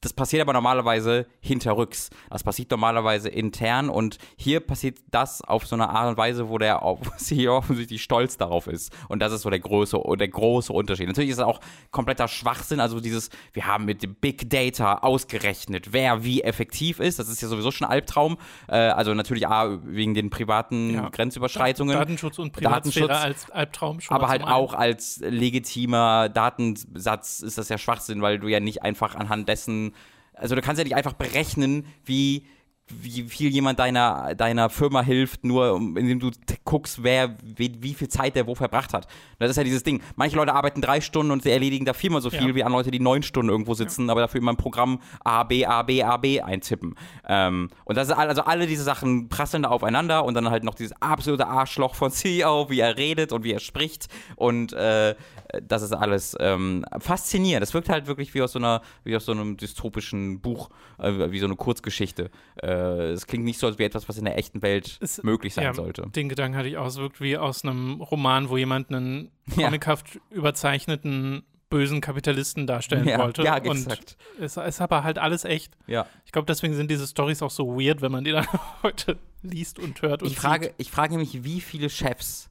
das passiert aber normalerweise hinterrücks. Das passiert normalerweise intern und hier passiert das auf so eine Art und Weise, wo der CEO [LAUGHS] offensichtlich stolz darauf ist. Und das ist so der große, der große Unterschied. Natürlich ist es auch kompletter Schwachsinn, also dieses, wir haben mit dem Big Data ausgerechnet, wer wie effektiv ist. Das ist ja sowieso schon ein Albtraum. Äh, also natürlich A, wegen den privaten Ja. Grenzüberschreitungen. Datenschutz und Privatsphäre Datenschutz, als Albtraum schon aber halt einen. auch als legitimer Datensatz ist das ja Schwachsinn, weil du ja nicht einfach anhand dessen, also du kannst ja nicht einfach berechnen, wie wie viel jemand deiner, deiner Firma hilft, nur indem du guckst, wer, wie, wie viel Zeit der wo verbracht hat. Das ist ja dieses Ding. Manche Leute arbeiten drei Stunden und sie erledigen da viermal so viel Ja. wie an Leute, die neun Stunden irgendwo sitzen, aber dafür immer im Programm A, B, A, B, A, B eintippen. Ähm, und das ist all- also alle diese Sachen prasseln da aufeinander und dann halt noch dieses absolute Arschloch von [LAUGHS] CEO, wie er redet und wie er spricht und äh, das ist alles ähm, faszinierend. Das wirkt halt wirklich wie aus so einer, wie aus so einem dystopischen Buch, äh, wie so eine Kurzgeschichte. Äh, es klingt nicht so, als wäre etwas, was in der echten Welt Es- möglich sein ja, sollte. Den Gedanken hatte ich auch. Es wirkt wie aus einem Roman, wo jemand einen Ja. comichaft überzeichneten bösen Kapitalisten darstellen Ja, wollte. ja, und exakt. es ist aber halt alles echt. Ja. Ich glaube, deswegen sind diese Stories auch so weird, wenn man die dann [LAUGHS] heute liest und hört und Ich frage, ich frage mich, wie viele Chefs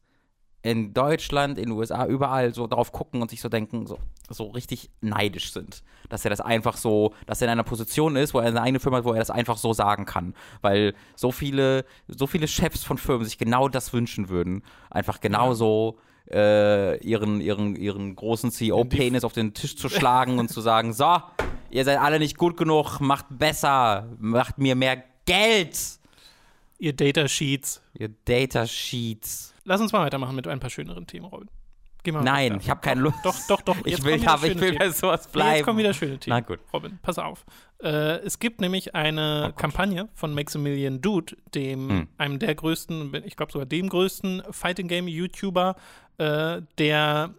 in Deutschland, in den USA, überall so drauf gucken und sich so denken, so, so richtig neidisch sind. Dass er das einfach so, dass er in einer Position ist, wo er eine eigene Firma hat, wo er das einfach so sagen kann. Weil so viele, so viele Chefs von Firmen sich genau das wünschen würden. Einfach genauso äh, ihren, ihren, ihren großen CEO-Penis auf den Tisch zu schlagen und zu sagen, so, ihr seid alle nicht gut genug, macht besser, macht mir mehr Geld. Ihr Datasheets. Ihr Data Sheets. Lass uns mal weitermachen mit ein paar schöneren Themen, Robin. Geh mal Nein, ich habe keine Lust. Doch, doch, doch. [LAUGHS] Ich will, aber ich will bei sowas Nee, bleiben. Jetzt kommen wieder schöne Themen. Na gut. Robin, pass auf. Äh, es gibt nämlich eine Gott. Kampagne von Maximilian Dude, dem Hm. einem der größten, ich glaube sogar dem größten Fighting Game YouTuber, äh, der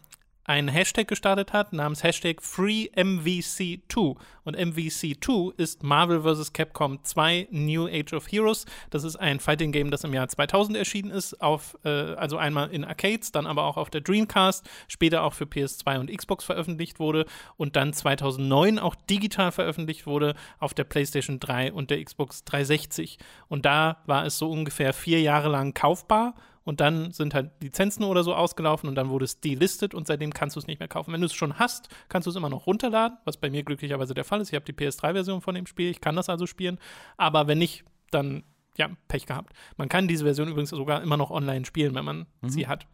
einen Hashtag gestartet hat namens Hashtag FreeMVC2. Und MVC2 ist Marvel vs. Capcom 2 New Age of Heroes. Das ist ein Fighting Game, das im Jahr 2000 erschienen ist, auf, äh, also einmal in Arcades, dann aber auch auf der Dreamcast, später auch für PS2 und Xbox veröffentlicht wurde und dann 2009 auch digital veröffentlicht wurde auf der PlayStation 3 und der Xbox 360. Und da war es so ungefähr vier Jahre lang kaufbar und dann sind halt Lizenzen oder so ausgelaufen und dann wurde es delistet und seitdem kannst du es nicht mehr kaufen. Wenn du es schon hast, kannst du es immer noch runterladen, was bei mir glücklicherweise der Fall ist. Ich habe die PS3-Version von dem Spiel, ich kann das also spielen, aber wenn nicht, dann ja, Pech gehabt. Man kann diese Version übrigens sogar immer noch online spielen, wenn man sie hat.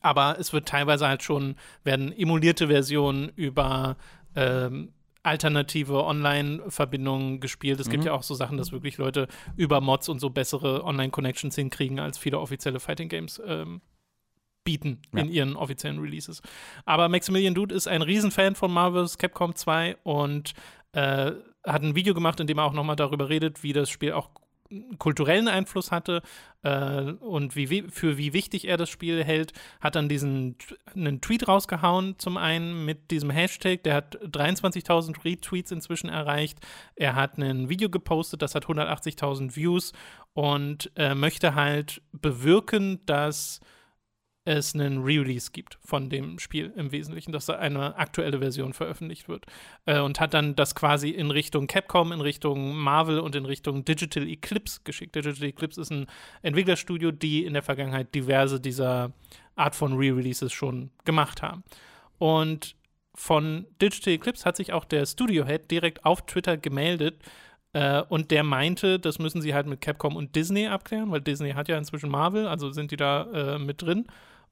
Aber es wird teilweise halt schon, werden emulierte Versionen über ähm, alternative Online-Verbindungen gespielt. Es gibt ja auch so Sachen, dass wirklich Leute über Mods und so bessere Online-Connections hinkriegen, als viele offizielle Fighting Games ähm, bieten Ja. in ihren offiziellen Releases. Aber Maximilian Dude ist ein Riesenfan von Marvel's Capcom 2 und äh, hat ein Video gemacht, in dem er auch nochmal darüber redet, wie das Spiel auch kulturellen Einfluss hatte äh, und wie, wi- für wie wichtig er das Spiel hält, hat dann diesen einen Tweet rausgehauen, zum einen mit diesem Hashtag, der hat 23.000 Retweets inzwischen erreicht. Er hat ein Video gepostet, das hat 180.000 Views und äh, möchte halt bewirken, dass es einen Re-Release gibt von dem Spiel im Wesentlichen, dass da eine aktuelle Version veröffentlicht wird. Äh, und hat dann das quasi in Richtung Capcom, in Richtung Marvel und in Richtung Digital Eclipse geschickt. Digital Eclipse ist ein Entwicklerstudio, die in der Vergangenheit diverse dieser Art von Re-Releases schon gemacht haben. Und von Digital Eclipse hat sich auch der Studio-Head direkt auf Twitter gemeldet äh, und der meinte, das müssen sie halt mit Capcom und Disney abklären, weil Disney hat ja inzwischen Marvel, also sind die da äh, mit drin.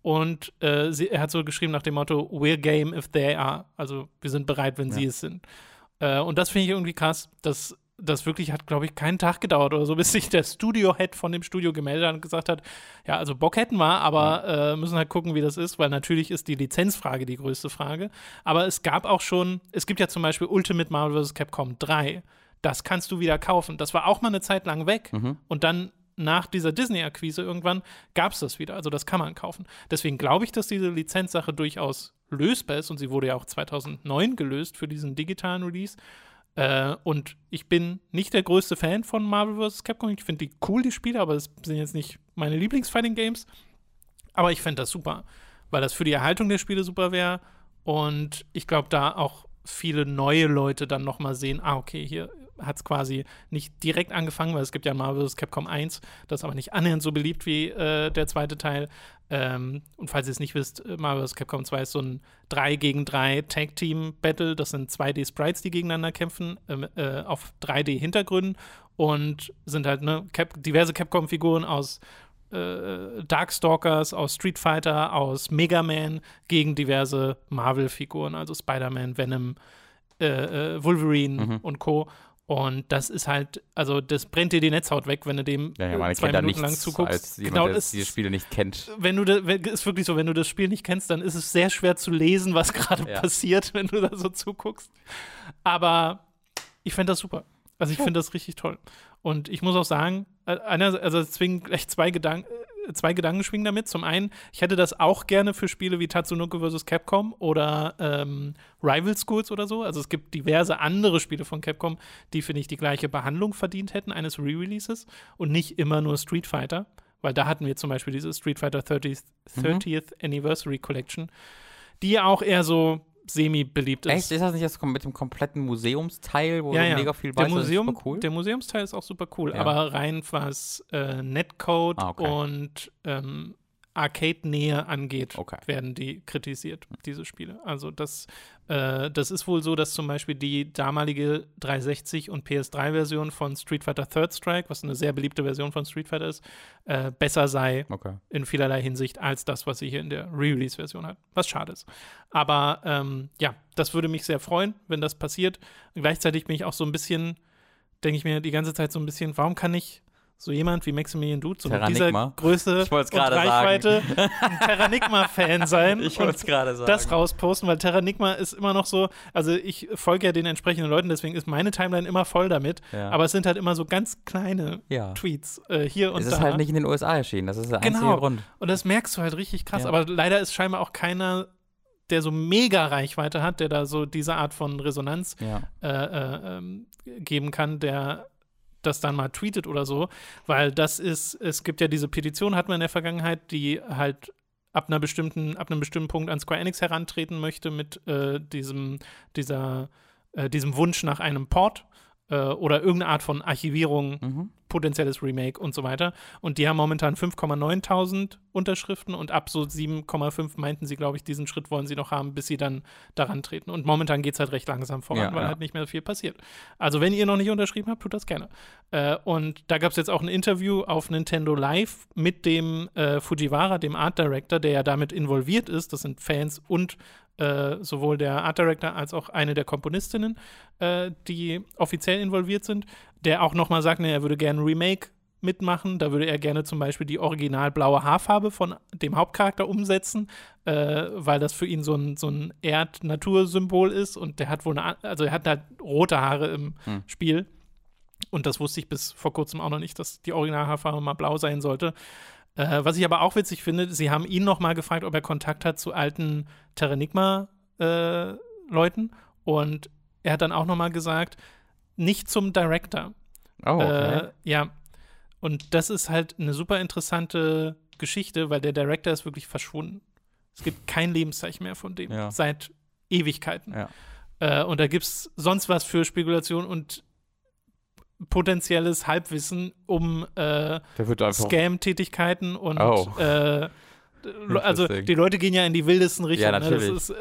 Und äh, sie, er hat so geschrieben nach dem Motto, we're game if they are. Also wir sind bereit, wenn ja. sie es sind. Äh, und das finde ich irgendwie krass, dass das wirklich hat, glaube ich, keinen Tag gedauert oder so, bis sich der Studio-Head von dem Studio gemeldet hat und gesagt hat, ja, also Bock hätten wir, aber ja. äh, müssen halt gucken, wie das ist, weil natürlich ist die Lizenzfrage die größte Frage. Aber es gab auch schon, es gibt ja zum Beispiel Ultimate Marvel vs. Capcom 3. Das kannst du wieder kaufen. Das war auch mal eine Zeit lang weg. Mhm. Und dann nach dieser Disney-Akquise irgendwann gab es das wieder. Also das kann man kaufen. Deswegen glaube ich, dass diese Lizenzsache durchaus lösbar ist und sie wurde ja auch 2009 gelöst für diesen digitalen Release. Äh, und ich bin nicht der größte Fan von Marvel vs. Capcom. Ich finde die cool, die Spiele, aber es sind jetzt nicht meine Lieblings-Fighting-Games. Aber ich fände das super, weil das für die Erhaltung der Spiele super wäre. Und ich glaube, da auch viele neue Leute dann nochmal sehen, ah, okay, hier hat es quasi nicht direkt angefangen, weil es gibt ja Marvel vs. Capcom 1, das ist aber nicht annähernd so beliebt wie äh, der zweite Teil. Ähm, und falls ihr es nicht wisst, äh, Marvel vs. Capcom 2 ist so ein 3 gegen 3 Tag-Team-Battle. Das sind 2D-Sprites, die gegeneinander kämpfen, ähm, äh, auf 3D-Hintergründen und sind halt ne, Cap diverse Capcom-Figuren aus äh, Darkstalkers, aus Street Fighter, aus Mega Man gegen diverse Marvel-Figuren, also Spider-Man, Venom, äh, äh, Wolverine mhm. und Co. Und das ist halt, also das brennt dir die Netzhaut weg, wenn du dem ja, ja, man zwei Minuten lang zuguckst. Als jemand, genau, der diese Spiele nicht kennt. Wenn du, da, ist wirklich so, wenn du das Spiel nicht kennst, dann ist es sehr schwer zu lesen, was gerade ja. passiert, wenn du da so zuguckst. Aber ich fände das super. Also ich finde das richtig toll. Und ich muss auch sagen, äh, einer, also deswegen gleich zwei Gedanken, zwei Gedanken schwingen damit. Zum einen, ich hätte das auch gerne für Spiele wie Tatsunoko vs. Capcom oder ähm, Rival Schools oder so. Also es gibt diverse andere Spiele von Capcom, die, finde ich, die gleiche Behandlung verdient hätten eines Re-Releases und nicht immer nur Street Fighter. Weil da hatten wir zum Beispiel diese Street Fighter 30th, 30th mhm. Anniversary Collection, die ja auch eher so semi-beliebt ist. Echt? Ist das nicht das mit dem kompletten Museumsteil, wo ja, ja. mega viel der Museum, cool? Der Museumsteil ist auch super cool, ja. aber rein was äh, Netcode ah, okay. und ähm, Arcade-Nähe angeht, okay. werden die kritisiert, diese Spiele. Also das, äh, das ist wohl so, dass zum Beispiel die damalige 360 und PS3-Version von Street Fighter Third Strike, was eine sehr beliebte Version von Street Fighter ist, äh, besser sei okay. in vielerlei Hinsicht als das, was sie hier in der Re-Release-Version hat. Was schade ist. Aber ähm, ja, das würde mich sehr freuen, wenn das passiert. Und gleichzeitig bin ich auch so ein bisschen, denke ich mir die ganze Zeit so ein bisschen, warum kann ich so jemand wie Maximilian so mit dieser Größe und Reichweite ein Terranigma-Fan sein. [LAUGHS] Ich wollte es gerade sagen. Das rausposten, weil Terranigma ist immer noch so, also ich folge ja den entsprechenden Leuten, deswegen ist meine Timeline immer voll damit, ja. aber es sind halt immer so ganz kleine ja. Tweets äh, hier und da. Es ist halt nicht in den USA erschienen, das ist der einzige genau. Grund. Und das merkst du halt richtig krass, ja. aber leider ist scheinbar auch keiner der so mega Reichweite hat, der da so diese Art von Resonanz äh, äh, ähm, geben kann, der das dann mal tweetet oder so, weil das ist, es gibt ja diese Petition, hatten wir in der Vergangenheit, die halt ab einer bestimmten, ab einem bestimmten Punkt an Square Enix herantreten möchte mit äh, diesem, dieser, äh, diesem Wunsch nach einem Port äh, oder irgendeine Art von Archivierung mhm potenzielles Remake und so weiter. Und die haben momentan 5,9 Unterschriften und ab so 7,5 meinten sie, glaube ich, diesen Schritt wollen sie noch haben, bis sie dann daran treten. Und momentan geht es halt recht langsam voran, ja, weil ja. halt nicht mehr viel passiert. Also, wenn ihr noch nicht unterschrieben habt, tut das gerne. Äh, und da gab es jetzt auch ein Interview auf Nintendo Live mit dem äh, Fujiwara, dem Art Director, der ja damit involviert ist. Das sind Fans und äh, sowohl der Art Director als auch eine der Komponistinnen, äh, die offiziell involviert sind, der auch nochmal sagt, ne, er würde gerne ein Remake mitmachen. Da würde er gerne zum Beispiel die original blaue Haarfarbe von dem Hauptcharakter umsetzen, äh, weil das für ihn so ein, so ein Erd-Natursymbol ist und der hat wohl eine, also er hat halt rote Haare im hm. Spiel. Und das wusste ich bis vor kurzem auch noch nicht, dass die Originalhaarfarbe mal blau sein sollte. Äh, was ich aber auch witzig finde, sie haben ihn noch mal gefragt, ob er Kontakt hat zu alten Terranigma-Leuten. Äh, und er hat dann auch noch mal gesagt, nicht zum Director. Oh, okay. Äh, ja. Und das ist halt eine super interessante Geschichte, weil der Director ist wirklich verschwunden. Es gibt kein Lebenszeichen mehr von dem. Ja. Seit Ewigkeiten. Ja. Äh, und da gibt es sonst was für Spekulation und potenzielles Halbwissen um äh. Scam-Tätigkeiten und Oh. äh, also die Leute gehen ja in die wildesten Richtungen. Ja, ne? natürlich. Das, ist,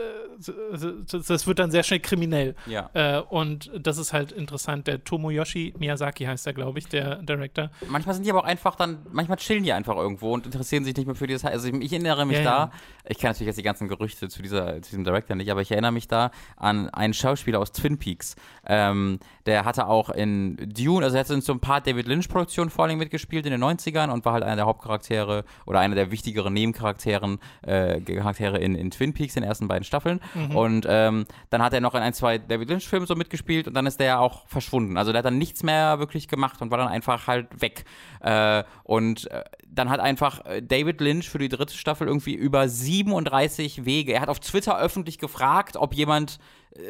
äh, das, wird dann sehr schnell kriminell. Ja. Äh, und das ist halt interessant. Der Tomoyoshi Miyazaki heißt er, glaube ich, der Director. Manchmal sind die aber auch einfach dann, manchmal chillen die einfach irgendwo und interessieren sich nicht mehr für dieses. Also ich, ich erinnere mich Ja, da, ja. ich kenne natürlich jetzt die ganzen Gerüchte zu, dieser, zu diesem Director nicht, aber ich erinnere mich da an einen Schauspieler aus Twin Peaks. Ähm, der hatte auch in Dune, also er hat in so ein paar David Lynch-Produktionen vor allem mitgespielt in den 90ern und war halt einer der Hauptcharaktere oder einer der wichtigeren Nebencharakteren äh, Charaktere in, in Twin Peaks, in den ersten beiden Staffeln. Und ähm, dann hat er noch in ein, zwei David Lynch-Filmen so mitgespielt und dann ist der auch verschwunden. Also der hat dann nichts mehr wirklich gemacht und war dann einfach halt weg. Äh, und äh, dann hat einfach äh, David Lynch für die dritte Staffel irgendwie über 37 Wege. Er hat auf Twitter öffentlich gefragt, ob jemand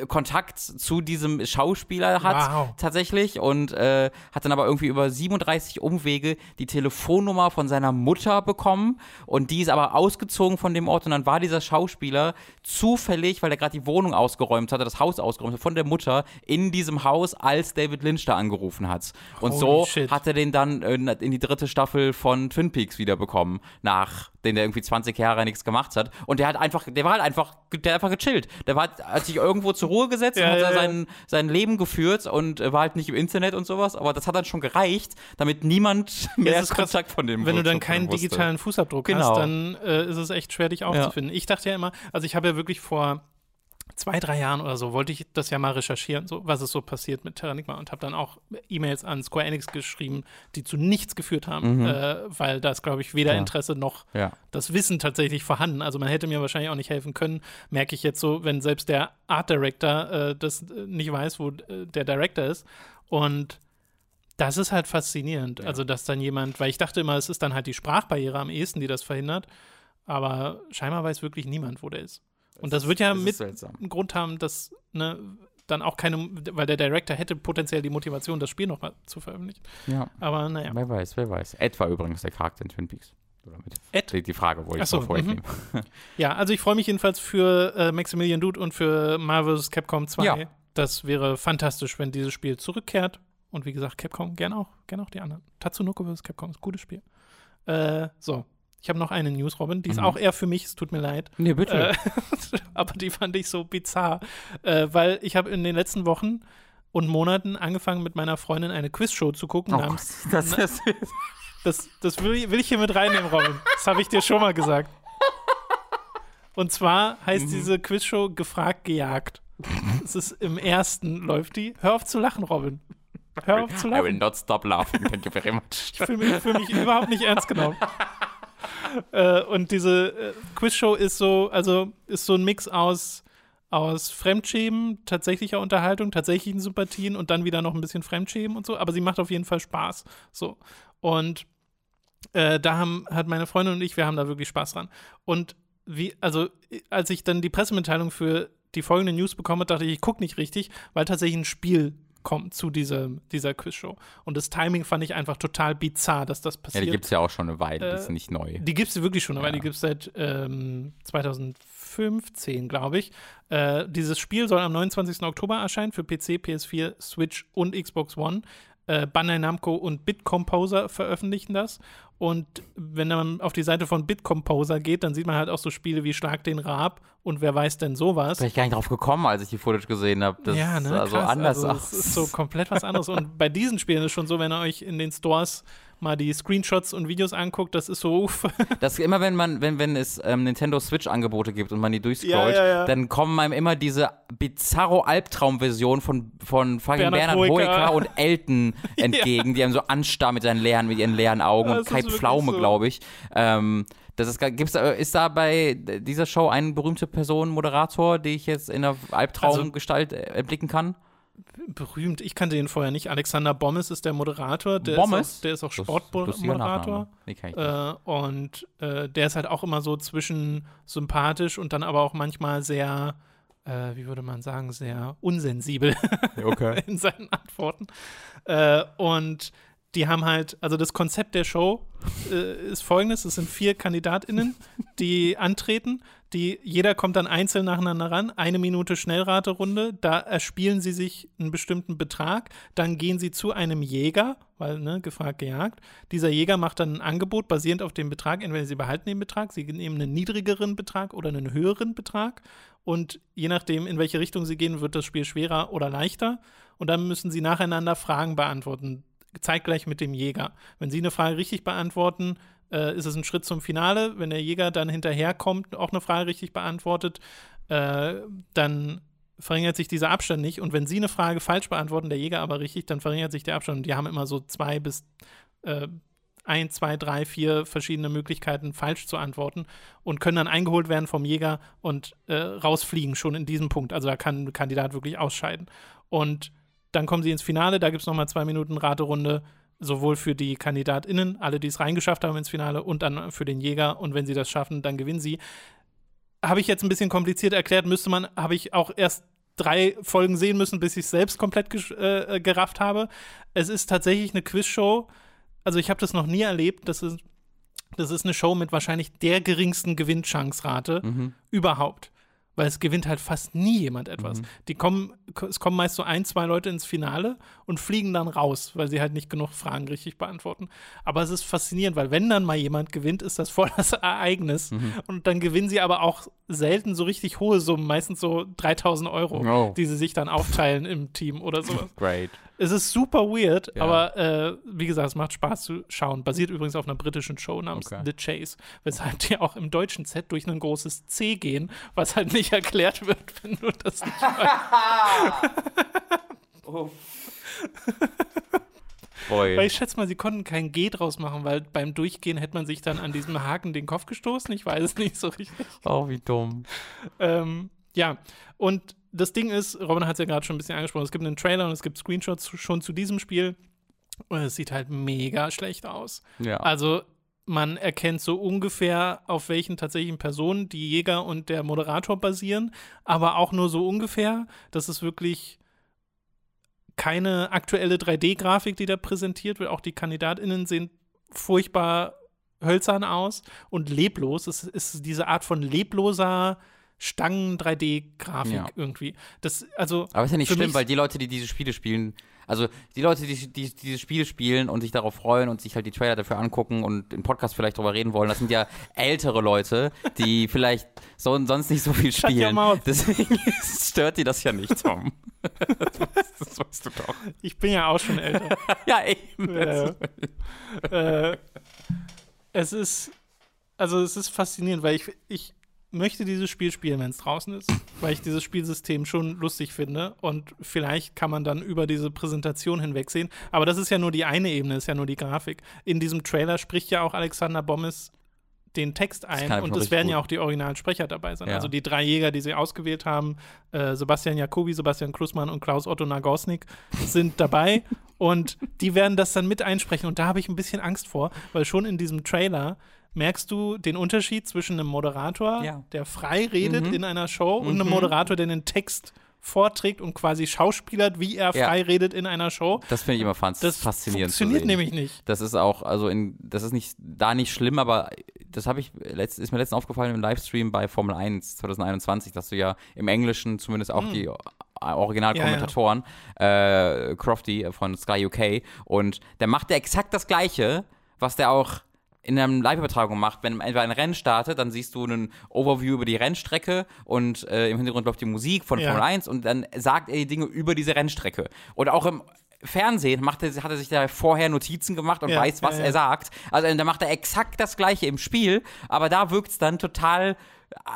Kontakt zu diesem Schauspieler hat Wow. tatsächlich und äh, hat dann aber irgendwie über 37 Umwege die Telefonnummer von seiner Mutter bekommen und die ist aber ausgezogen von dem Ort und dann war dieser Schauspieler zufällig, weil er gerade die Wohnung ausgeräumt hatte, das Haus ausgeräumt hat von der Mutter in diesem Haus, als David Lynch da angerufen hat. Und Holy so shit. hat er den dann äh, in die dritte Staffel von Twin Peaks wiederbekommen, nachdem der irgendwie 20 Jahre nichts gemacht hat und der hat einfach, der war halt einfach, der hat einfach gechillt. Der war, hat sich irgendwo zur Ruhe gesetzt Ja, und hat ja, sein, sein Leben geführt und war halt nicht im Internet und sowas, aber das hat dann schon gereicht, damit niemand mehr krass, Kontakt von dem Wenn du dann keinen digitalen Fußabdruck Genau. hast, dann äh, ist es echt schwer, dich aufzufinden. Ich dachte ja immer, also ich habe ja wirklich vor zwei, drei Jahren oder so, wollte ich das ja mal recherchieren, so, was ist so passiert mit Terranigma und habe dann auch E-Mails an Square Enix geschrieben, die zu nichts geführt haben, äh, weil da ist, glaube ich, weder Mhm. Ja. Interesse noch Ja. das Wissen tatsächlich vorhanden. Also man hätte mir wahrscheinlich auch nicht helfen können, merke ich jetzt so, wenn selbst der Art Director äh, das äh, nicht weiß, wo äh, der Director ist. Und das ist halt faszinierend. Also, dass dann jemand, weil ich dachte immer, es ist dann halt die Sprachbarriere am ehesten, die das verhindert. Aber scheinbar weiß wirklich niemand, wo der ist. Und das wird ja Das mit einen Grund haben, dass ne, dann auch keine, weil der Director hätte potenziell die Motivation, das Spiel nochmal zu veröffentlichen. Ja. Aber naja. Wer weiß, wer weiß. Ed war übrigens der Charakter in Twin Peaks. Oder mit. Ed? Die, die Frage wollte ich so, so, vorwegnehmen. [LAUGHS] Ja, also ich freue mich jedenfalls für äh, Maximilian Dude und für Marvel vs. Capcom 2. Ja. Das wäre fantastisch, wenn dieses Spiel zurückkehrt. Und wie gesagt, Capcom, gerne auch, gerne auch die anderen. Tatsunoko vs. Capcom ist ein gutes Spiel. Äh, so, ich habe noch eine News, Robin. Die ist Mhm. auch eher für mich, es tut mir leid. Nee, bitte. Äh, [LAUGHS] aber die fand ich so bizarr, äh, weil ich habe in den letzten Wochen und Monaten angefangen, mit meiner Freundin eine Quizshow zu gucken. oh namens, Gott, das ist, das das will, ich- will ich hier mit reinnehmen, Robin. Das habe ich dir schon mal gesagt. Und zwar Mhm. heißt diese Quizshow Gefragt, gejagt. Es ist im ersten, läuft die. Hör auf zu lachen, Robin. Hör auf zu I will lachen. not stop laughing. Thank you very much. Ich fühle mich, fühl mich überhaupt nicht ernst genommen. Äh, und diese äh, Quizshow ist so, also ist so ein Mix aus, aus Fremdschämen, tatsächlicher Unterhaltung, tatsächlichen Sympathien und dann wieder noch ein bisschen Fremdschämen und so. Aber sie macht auf jeden Fall Spaß. So. Und äh, da haben, hat meine Freundin und ich, wir haben da wirklich Spaß dran. Und wie, also, als ich dann die Pressemitteilung für die folgende News bekomme, dachte ich, ich gucke nicht richtig, weil tatsächlich ein Spiel kommt zu dieser, dieser Quizshow. Und das Timing fand ich einfach total bizarr, dass das Ja, passiert. die gibt es ja auch schon eine Weile. die ist Äh, nicht neu. Die gibt es wirklich schon, aber Ja. die gibt es seit ähm, 2015, glaube ich. Äh, dieses Spiel soll am 29. Oktober erscheinen für PC, PS4, Switch und Xbox One. Äh, Bandai Namco und Bitcomposer veröffentlichen das. Und wenn man auf die Seite von Bitcomposer geht, dann sieht man halt auch so Spiele wie Schlag den Raab und wer weiß denn sowas. Bin ich gar nicht drauf gekommen, als ich die Footage gesehen habe. Das ja, ne, sah so krass. anders also. Es ist so komplett was anderes. und [LAUGHS] bei diesen Spielen ist es schon so, wenn ihr euch in den Stores mal die Screenshots und Videos anguckt, das ist so, uff, [LAUGHS] Das immer, wenn man, wenn, wenn es ähm, Nintendo Switch-Angebote gibt und man die durchscrollt, Ja, ja, ja. dann kommen einem immer diese bizarro Albtraum-Version von, von fucking Bernhard Bernhard, Hoeker. Und [LAUGHS] Elton entgegen, die einem so anstarren mit seinen leeren, mit ihren leeren Augen und Kai Pflaume, so. glaube ich. Ähm, das ist, gibt's, da- ist da bei dieser Show eine berühmte Person, Moderator, die ich jetzt in der Albtraumgestalt äh, erblicken kann? Berühmt. Ich kannte ihn vorher nicht. Alexander Bommes ist der Moderator. Der Bommes? Ist auch, der ist auch Sportmoderator. Nee. Äh, und äh, der ist halt auch immer so zwischen sympathisch und dann aber auch manchmal sehr, äh, wie würde man sagen, sehr unsensibel [LAUGHS] okay. in seinen Antworten. Äh, und die haben halt, also das Konzept der Show äh, ist folgendes: Es sind vier KandidatInnen, die antreten. Die, jeder kommt dann einzeln nacheinander ran, eine Minute Schnellraterunde, da erspielen sie sich einen bestimmten Betrag, dann gehen sie zu einem Jäger, weil, ne, gefragt, gejagt. Dieser Jäger macht dann ein Angebot basierend auf dem Betrag, entweder sie behalten den Betrag, sie nehmen einen niedrigeren Betrag oder einen höheren Betrag und je nachdem, in welche Richtung sie gehen, wird das Spiel schwerer oder leichter und dann müssen sie nacheinander Fragen beantworten zeitgleich mit dem Jäger. Wenn Sie eine Frage richtig beantworten, äh, ist es ein Schritt zum Finale. Wenn der Jäger dann hinterherkommt, auch eine Frage richtig beantwortet, äh, dann verringert sich dieser Abstand nicht. Und wenn Sie eine Frage falsch beantworten, der Jäger aber richtig, dann verringert sich der Abstand. Und die haben immer so zwei bis äh, ein, zwei, drei, vier verschiedene Möglichkeiten, falsch zu antworten und können dann eingeholt werden vom Jäger und äh, rausfliegen schon in diesem Punkt. Also da kann ein Kandidat wirklich ausscheiden. Und dann kommen sie ins Finale, da gibt es nochmal zwei Minuten Raterunde, sowohl für die KandidatInnen, alle, die es reingeschafft haben ins Finale, und dann für den Jäger. Und wenn sie das schaffen, dann gewinnen sie. Habe ich jetzt ein bisschen kompliziert erklärt, müsste man, habe ich auch erst drei Folgen sehen müssen, bis ich es selbst komplett äh, gerafft habe. Es ist tatsächlich eine Quizshow. Also ich habe das noch nie erlebt. Das ist, das ist eine Show mit wahrscheinlich der geringsten Gewinnchancrate mhm. überhaupt weil es gewinnt halt fast nie jemand etwas. Mhm. Die kommen, es kommen meist so ein, zwei Leute ins Finale und fliegen dann raus, weil sie halt nicht genug Fragen richtig beantworten. Aber es ist faszinierend, weil wenn dann mal jemand gewinnt, ist das voll das Ereignis. Mhm. Und dann gewinnen sie aber auch selten so richtig hohe Summen, meistens so 3000 Euro, oh. die sie sich dann aufteilen im Team oder sowas. Great. Es ist super weird, ja. aber äh, wie gesagt, es macht Spaß zu schauen. Basiert übrigens auf einer britischen Show namens okay. The Chase, weshalb die auch im deutschen Set durch ein großes C gehen, was halt nicht erklärt wird, [LAUGHS] wenn du das nicht weißt. [LAUGHS] oh. Boy. Weil ich schätze mal, sie konnten kein G draus machen, weil beim Durchgehen hätte man sich dann an diesem Haken den Kopf gestoßen. Ich weiß es nicht so richtig. Oh, wie dumm. Ähm, ja, und das Ding ist, Robin hat es ja gerade schon ein bisschen angesprochen, es gibt einen Trailer und es gibt Screenshots schon zu diesem Spiel. Und es sieht halt mega schlecht aus. Ja. Also man erkennt so ungefähr, auf welchen tatsächlichen Personen die Jäger und der Moderator basieren, aber auch nur so ungefähr. Das ist wirklich keine aktuelle 3D-Grafik, die da präsentiert wird. Auch die KandidatInnen sehen furchtbar hölzern aus und leblos. Es ist diese Art von lebloser Stangen-3D-Grafik ja. irgendwie. Das, also, Aber ist ja nicht schlimm, weil die Leute, die diese Spiele spielen, also die Leute, die, die, die diese Spiele spielen und sich darauf freuen und sich halt die Trailer dafür angucken und im Podcast vielleicht drüber reden wollen, das sind ja [LAUGHS] ältere Leute, die vielleicht so, sonst nicht so viel spielen. Deswegen [LAUGHS] stört die das ja nicht, Tom. [LAUGHS] das weißt du doch. Ich bin ja auch schon älter. ja, eben. Äh, äh, es ist, also es ist faszinierend, weil ich, ich möchte dieses Spiel spielen, wenn es draußen ist, weil ich dieses Spielsystem schon lustig finde und vielleicht kann man dann über diese Präsentation hinwegsehen. Aber das ist ja nur die eine Ebene, ist ja nur die Grafik. In diesem Trailer spricht ja auch Alexander Bommes den Text ein und es werden gut. ja auch die originalen Sprecher dabei sein. Ja. Also die drei Jäger, die sie ausgewählt haben, äh, Sebastian Jacobi, Sebastian Klusmann und Klaus Otto Nagosnik sind dabei [LAUGHS] und die werden das dann mit einsprechen und da habe ich ein bisschen Angst vor, weil schon in diesem Trailer merkst du den Unterschied zwischen einem Moderator, ja. der frei redet mhm. in einer Show, und einem mhm. Moderator, der den Text vorträgt und quasi schauspielert, wie er ja. frei redet in einer Show. Das finde ich immer fast das faszinierend. Das funktioniert nämlich nicht. Das ist auch, also in, das ist nicht da nicht schlimm, aber das habe ich letzt, ist mir letztens aufgefallen im Livestream bei Formel 1 2021, dass du ja im Englischen zumindest auch hm. die Originalkommentatoren, ja, ja. äh, Crofty von Sky UK, und der macht ja exakt das Gleiche, was der auch in einer Live-Übertragung macht, wenn etwa ein Rennen startet, dann siehst du einen Overview über die Rennstrecke und äh, im Hintergrund läuft die Musik von ja. Formel 1 und dann sagt er die Dinge über diese Rennstrecke. Und auch im Fernsehen macht er, hat er sich da vorher Notizen gemacht und ja, weiß, was ja, ja. er sagt. Also da macht er exakt das Gleiche im Spiel, aber da wirkt es dann total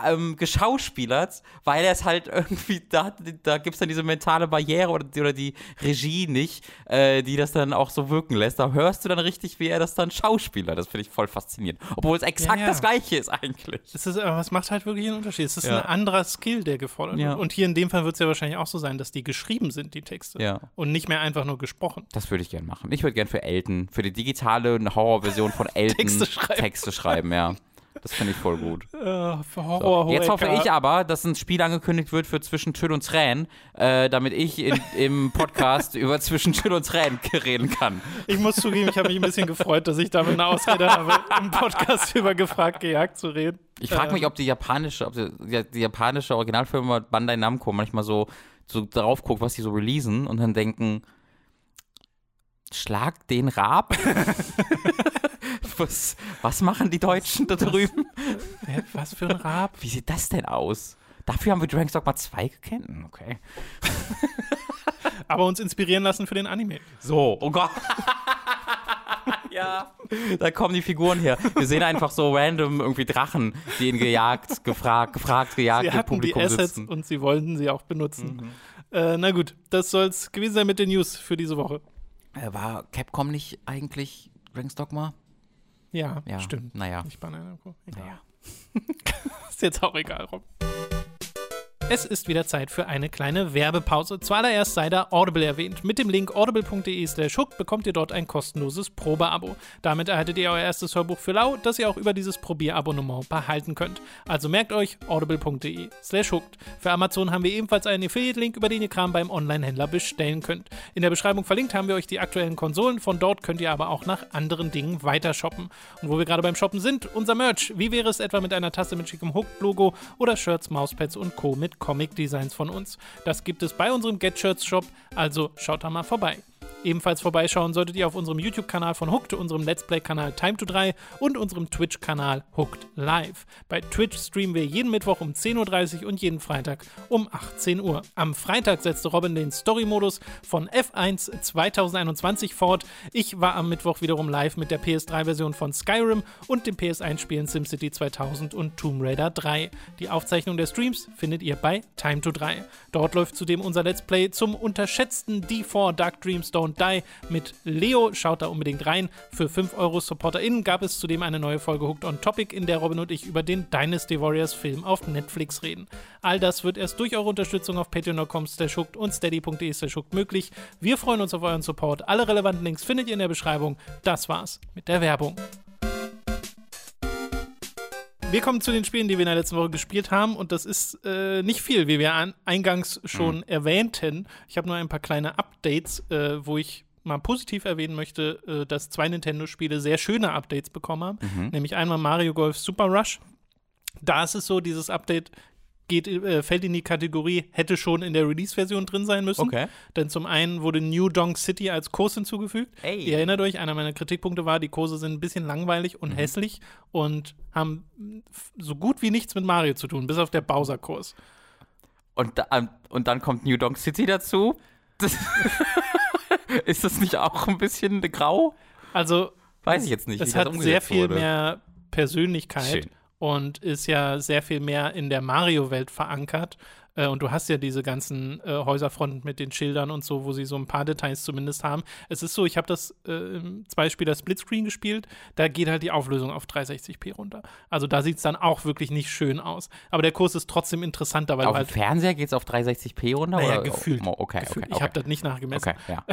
ähm, geschauspielert, weil er es halt irgendwie, da, da gibt es dann diese mentale Barriere oder, oder die Regie nicht, äh, die das dann auch so wirken lässt. Da hörst du dann richtig, wie er das dann schauspielert. Das finde ich voll faszinierend. Obwohl es exakt ja, ja. das Gleiche ist eigentlich. Das ist, aber es macht halt wirklich einen Unterschied. Es ist ja. ein anderer Skill, der gefordert wird. Und hier in dem Fall wird es ja wahrscheinlich auch so sein, dass die geschrieben sind, die Texte. Ja. Und nicht mehr einfach nur gesprochen. Das würde ich gerne machen. Ich würde gerne für Elton, für die digitale Horrorversion von [LAUGHS] Elton Texte schreiben. Texte schreiben, ja. Das finde ich voll gut. [LAUGHS] Für So. Jetzt hoffe ich aber, dass ein Spiel angekündigt wird für Zwischen Tüll und Tränen, äh, damit ich in, im Podcast [LAUGHS] über Zwischen Tüll und Tränen reden kann. Ich muss zugeben, ich habe mich ein bisschen gefreut, dass ich damit eine Ausrede habe, im Podcast über gefragt, gejagt zu reden. Ich frage mich, Ähm. ob die japanische, ob die, die, die japanische Originalfirma Bandai Namco manchmal so, so drauf guckt, was die so releasen und dann denken, schlag den Rab? [LAUGHS] was, was machen die Deutschen da drüben? Was für ein Rab? Wie sieht das denn aus? Dafür haben wir Dragon's Dogma 2 gekannt? Okay. Aber uns inspirieren lassen für den Anime. So, oh Gott. [LAUGHS] ja, da kommen die Figuren her. Wir sehen einfach so random irgendwie Drachen, die ihn gejagt, gefragt, gefragt, gejagt Sie im hatten die Publikum Assets sitzen. und sie wollten sie auch benutzen. Mhm. Äh, na gut, das soll's gewesen sein mit den News für diese Woche. Äh, War Capcom nicht eigentlich Dragon's Dogma? Ja, Ja, stimmt. Naja. Nicht Bandai Namco. Egal. naja. [LAUGHS] Ist jetzt auch egal, Rob. Es ist wieder Zeit für eine kleine Werbepause. Zuallererst sei da Audible erwähnt. Mit dem Link audible.de slash hook bekommt ihr dort ein kostenloses Probeabo. Damit erhaltet ihr euer erstes Hörbuch für lau, das ihr auch über dieses Probierabonnement behalten könnt. Also merkt euch audible.de slash hooked. Für Amazon haben wir ebenfalls einen Affiliate-Link, über den ihr Kram beim Online-Händler bestellen könnt. In der Beschreibung verlinkt haben wir euch die aktuellen Konsolen. Von dort könnt ihr aber auch nach anderen Dingen weiter shoppen. Und wo wir gerade beim Shoppen sind, unser Merch. Wie wäre es etwa mit einer Tasse mit schickem Hooked-Logo oder Shirts, Mauspads und Co. mit Comic-Designs von uns? Das gibt es bei unserem Get Shirts Shop, also schaut da mal vorbei. Ebenfalls vorbeischauen solltet ihr auf unserem YouTube-Kanal von Hooked, unserem Let's Play-Kanal Time to 3 und unserem Twitch-Kanal Hooked Live. Bei Twitch streamen wir jeden Mittwoch um 10.30 Uhr und jeden Freitag um 18 Uhr. Am Freitag setzte Robin den Story-Modus von F1 2021 fort. Ich war am Mittwoch wiederum live mit der PS3-Version von Skyrim und dem PS1-Spielen SimCity 2000 und Tomb Raider 3. Die Aufzeichnung der Streams findet ihr bei Time to 3. Dort läuft zudem unser Let's Play zum unterschätzten D4 Dark Dreams Don't Die mit Leo. Schaut da unbedingt rein. Für 5 Euro SupporterInnen gab es zudem eine neue Folge Hooked on Topic, in der Robin und ich über den Dynasty Warriors Film auf Netflix reden. All das wird erst durch eure Unterstützung auf patreon.com slash und steady.de slash möglich. Wir freuen uns auf euren Support. Alle relevanten Links findet ihr in der Beschreibung. Das war's mit der Werbung. Wir kommen zu den Spielen, die wir in der letzten Woche gespielt haben. Und das ist äh, nicht viel, wie wir an, eingangs schon erwähnten. Ich habe nur ein paar kleine Updates, äh, wo ich mal positiv erwähnen möchte, äh, dass zwei Nintendo-Spiele sehr schöne Updates bekommen haben. Nämlich einmal Mario Golf Super Rush. Da ist es so, dieses Update geht, äh, fällt in die Kategorie, hätte schon in der Release-Version drin sein müssen. Okay. Denn zum einen wurde New Donk City als Kurs hinzugefügt. Ey. Ihr erinnert euch, einer meiner Kritikpunkte war, die Kurse sind ein bisschen langweilig und hässlich und haben so gut wie nichts mit Mario zu tun, bis auf der Bowser-Kurs. Und, da, und dann kommt New Donk City dazu. Das [LAUGHS] ist das nicht auch ein bisschen grau? Also, Weiß ich jetzt nicht. es das hat sehr viel wurde. mehr Persönlichkeit Schön. Und ist ja sehr viel mehr in der Mario-Welt verankert. Äh, Und du hast ja diese ganzen äh, Häuserfronten mit den Schildern und so, wo sie so ein paar Details zumindest haben. Es ist so, ich habe das äh, im Zweispieler Splitscreen gespielt, da geht halt die Auflösung auf 360p runter. Also da sieht es dann auch wirklich nicht schön aus. Aber der Kurs ist trotzdem interessanter, weil Auf du dem halt. Fernseher geht es auf 360p runter? Naja, oder? gefühlt. Oh, okay, gefühlt. okay, Ich habe okay. das nicht nachgemessen. Okay, ja.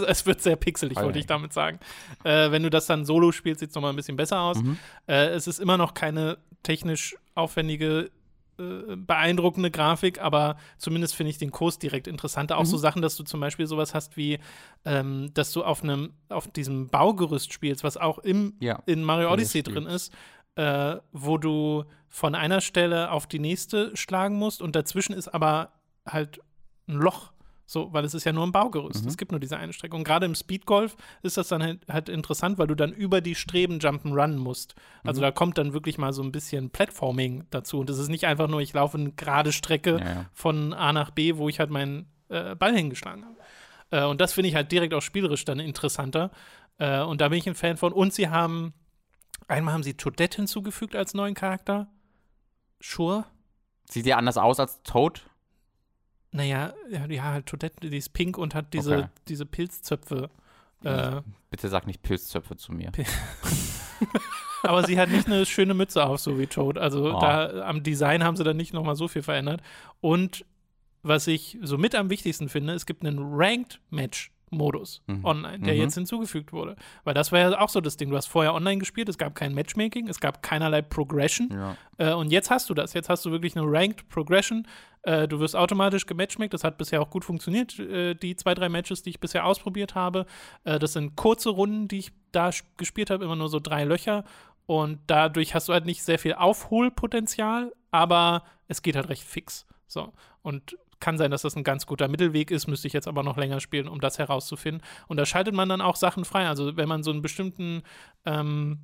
[LAUGHS] es wird sehr pixelig, wollte Okay. ich damit sagen. Äh, wenn du das dann solo spielst, sieht es nochmal ein bisschen besser aus. Mhm. Äh, es ist immer noch keine technisch aufwendige, äh, beeindruckende Grafik, aber zumindest finde ich den Kurs direkt interessanter. Auch so Sachen, dass du zum Beispiel sowas hast wie, ähm, dass du auf einem, auf diesem Baugerüst spielst, was auch im, Ja. in Mario Odyssey drin ist, äh, wo du von einer Stelle auf die nächste schlagen musst und dazwischen ist aber halt ein Loch. So, weil es ist ja nur ein Baugerüst. Es gibt nur diese eine Strecke. Und gerade im Speedgolf ist das dann halt, halt interessant, weil du dann über die Streben jumpen run musst. Also da kommt dann wirklich mal so ein bisschen Platforming dazu. Und es ist nicht einfach nur, ich laufe eine gerade Strecke Ja, ja. von A nach B, wo ich halt meinen äh, Ball hingeschlagen habe. Äh, und das finde ich halt direkt auch spielerisch dann interessanter. Äh, und da bin ich ein Fan von. Und sie haben, einmal haben sie Toadette hinzugefügt als neuen Charakter. Sure. Sieht die anders aus als Toad? Naja, ja, ja, halt Toadette, die ist pink und hat diese, Okay. diese Pilzzöpfe. Äh, Bitte sag nicht Pilzzöpfe zu mir. [LAUGHS] aber sie hat nicht eine schöne Mütze auf, so wie Toad. Also Oh. da am Design haben sie dann nicht nochmal so viel verändert. Und was ich so mit am wichtigsten finde, es gibt einen Ranked Match Modus online, der jetzt hinzugefügt wurde. Weil das war ja auch so das Ding. Du hast vorher online gespielt, es gab kein Matchmaking, es gab keinerlei Progression. Ja. Äh, und jetzt hast du das. Jetzt hast du wirklich eine Ranked Progression. Äh, du wirst automatisch gematchmakt. Das hat bisher auch gut funktioniert, äh, die zwei, drei Matches, die ich bisher ausprobiert habe. Äh, das sind kurze Runden, die ich da gespielt habe, immer nur so drei Löcher. Und dadurch hast du halt nicht sehr viel Aufholpotenzial, aber es geht halt recht fix. So. Und kann sein, dass das ein ganz guter Mittelweg ist, müsste ich jetzt aber noch länger spielen, um das herauszufinden. Und da schaltet man dann auch Sachen frei. Also wenn man so einen bestimmten, ähm,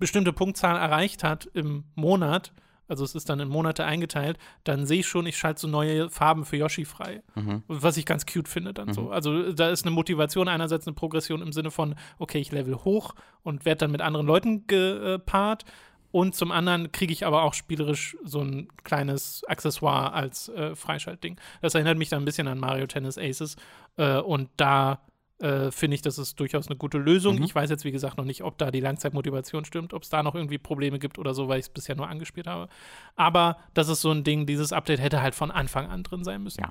bestimmte Punktzahl erreicht hat im Monat, also es ist dann in Monate eingeteilt, dann sehe ich schon, ich schalte so neue Farben für Yoshi frei. Was ich ganz cute finde dann so. Also da ist eine Motivation, einerseits eine Progression im Sinne von, okay, ich level hoch und werde dann mit anderen Leuten gepaart. Und zum anderen kriege ich aber auch spielerisch so ein kleines Accessoire als äh, Freischaltding. Das erinnert mich dann ein bisschen an Mario Tennis Aces. Äh, und da äh, finde ich, das ist durchaus eine gute Lösung. Ich weiß jetzt, wie gesagt, noch nicht, ob da die Langzeitmotivation stimmt, ob es da noch irgendwie Probleme gibt oder so, weil ich es bisher nur angespielt habe. Aber das ist so ein Ding, dieses Update hätte halt von Anfang an drin sein müssen.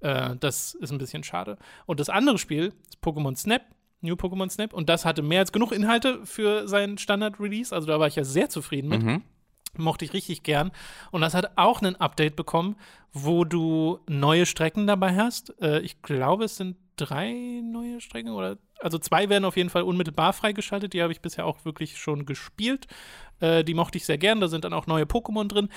Äh, das ist ein bisschen schade. Und das andere Spiel ist Pokémon Snap. New Pokémon Snap. Und das hatte mehr als genug Inhalte für seinen Standard-Release. Also da war ich ja sehr zufrieden mit. Mochte ich richtig gern. Und das hat auch ein Update bekommen, wo du neue Strecken dabei hast. Äh, ich glaube, es sind drei neue Strecken oder also zwei werden auf jeden Fall unmittelbar freigeschaltet. Die habe ich bisher auch wirklich schon gespielt. Äh, die mochte ich sehr gern. Da sind dann auch neue Pokémon drin.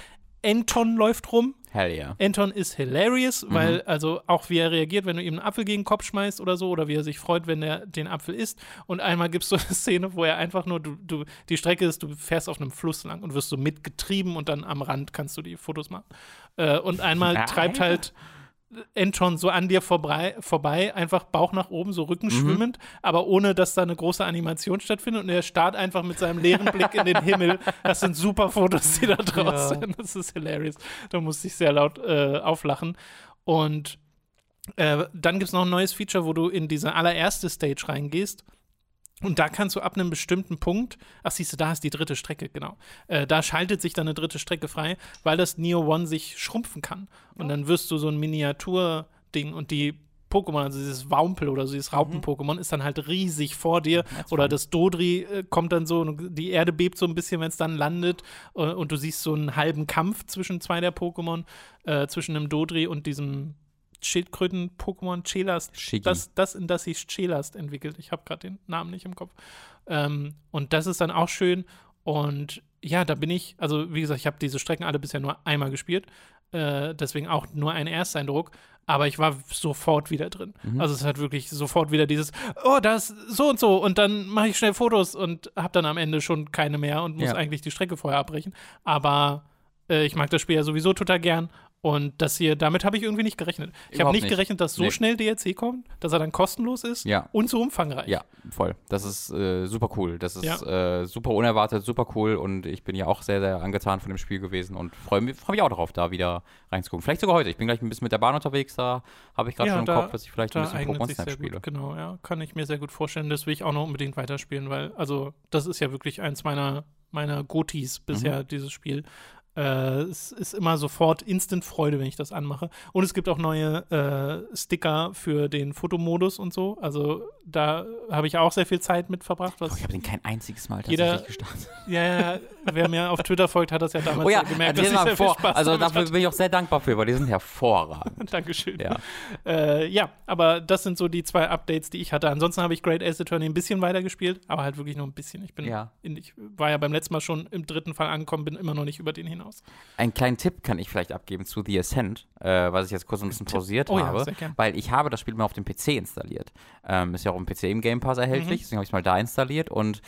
Anton läuft rum. Hell yeah. Anton ist hilarious, weil also auch wie er reagiert, wenn du ihm einen Apfel gegen den Kopf schmeißt oder so, oder wie er sich freut, wenn er den Apfel isst. Und einmal gibt es so eine Szene, wo er einfach nur, du, du, die Strecke ist, du fährst auf einem Fluss lang und wirst so mitgetrieben und dann am Rand kannst du die Fotos machen. Äh, und einmal Ja, treibt halt Anton so an dir vorbei, vorbei, einfach Bauch nach oben, so rückenschwimmend, aber ohne, dass da eine große Animation stattfindet. Und er starrt einfach mit seinem leeren Blick in den Himmel. Das sind super Fotos, die da draus Ja. sind. Das ist hilarious. Da musste ich sehr laut äh, auflachen. Und äh, dann gibt es noch ein neues Feature, wo du in diese allererste Stage reingehst. Und da kannst du ab einem bestimmten Punkt, ach siehst du, da ist die dritte Strecke, genau. Äh, da schaltet sich dann eine dritte Strecke frei, weil das Neo One sich schrumpfen kann. Und dann wirst du so ein Miniatur-Ding und die Pokémon, also dieses Wampel oder so dieses Raupen-Pokémon, ist dann halt riesig vor dir. Oder das Dodri äh, kommt dann so, und die Erde bebt so ein bisschen, wenn es dann landet. Äh, und du siehst so einen halben Kampf zwischen zwei der Pokémon, äh, zwischen dem Dodri und diesem Schildkröten-Pokémon Chelast. Das, das, in das sich Chelast entwickelt. Ich habe gerade den Namen nicht im Kopf. Ähm, und das ist dann auch schön. Und ja, da bin ich, also wie gesagt, ich habe diese Strecken alle bisher nur einmal gespielt. Äh, deswegen auch nur ein Ersteindruck. Aber ich war sofort wieder drin. Also es hat wirklich sofort wieder dieses, oh, das ist so und so. Und dann mache ich schnell Fotos und habe dann am Ende schon keine mehr und muss Ja. eigentlich die Strecke vorher abbrechen. Aber äh, ich mag das Spiel ja sowieso total gern. Und das hier, damit habe ich irgendwie nicht gerechnet. Ich habe nicht nicht. gerechnet, dass so Nee. schnell DLC kommt, dass er dann kostenlos ist Ja. und so umfangreich. Ja, voll. Das ist äh, super cool. Das ist Ja. äh, super unerwartet, super cool und ich bin ja auch sehr, sehr angetan von dem Spiel gewesen und freue mich, freu mich auch darauf, da wieder reinzugucken. Vielleicht sogar heute. Ich bin gleich ein bisschen mit der Bahn unterwegs, da habe ich gerade Ja, schon im da- Kopf, dass ich vielleicht ein bisschen Pokémon Snap spiele. gut, genau, ja. Kann ich mir sehr gut vorstellen. Das will ich auch noch unbedingt weiterspielen, weil, also, das ist ja wirklich eins meiner, meiner Gotis bisher, Mhm. dieses Spiel. Äh, es ist immer sofort Instant-Freude, wenn ich das anmache. Und es gibt auch neue äh, Sticker für den Fotomodus und so. Also da habe ich auch sehr viel Zeit mit verbracht. Oh, ich habe den kein einziges Mal Jeder- tatsächlich gestartet. ja, ja, [LAUGHS] wer mir auf Twitter folgt, hat das ja damals Oh ja, gemerkt, dass ich sehr viel Spaß also dafür hatte. bin ich auch sehr dankbar für, weil die sind hervorragend. [LAUGHS] Dankeschön. Ja. Äh, ja, aber das sind so die zwei Updates, die ich hatte. Ansonsten habe ich Great Ace Attorney ein bisschen weitergespielt, aber halt wirklich nur ein bisschen. Ich bin, Ja. in, ich war ja beim letzten Mal schon im dritten Fall angekommen, bin immer noch nicht über den hinaus. Einen kleinen Tipp kann ich vielleicht abgeben zu The Ascent, äh, was ich jetzt kurz ein bisschen pausiert Oh ja, habe, gern. weil ich habe das Spiel mal auf dem PC installiert. Ähm, ist ja auch im PC im Game Pass Mhm. erhältlich, deswegen habe ich es mal da installiert und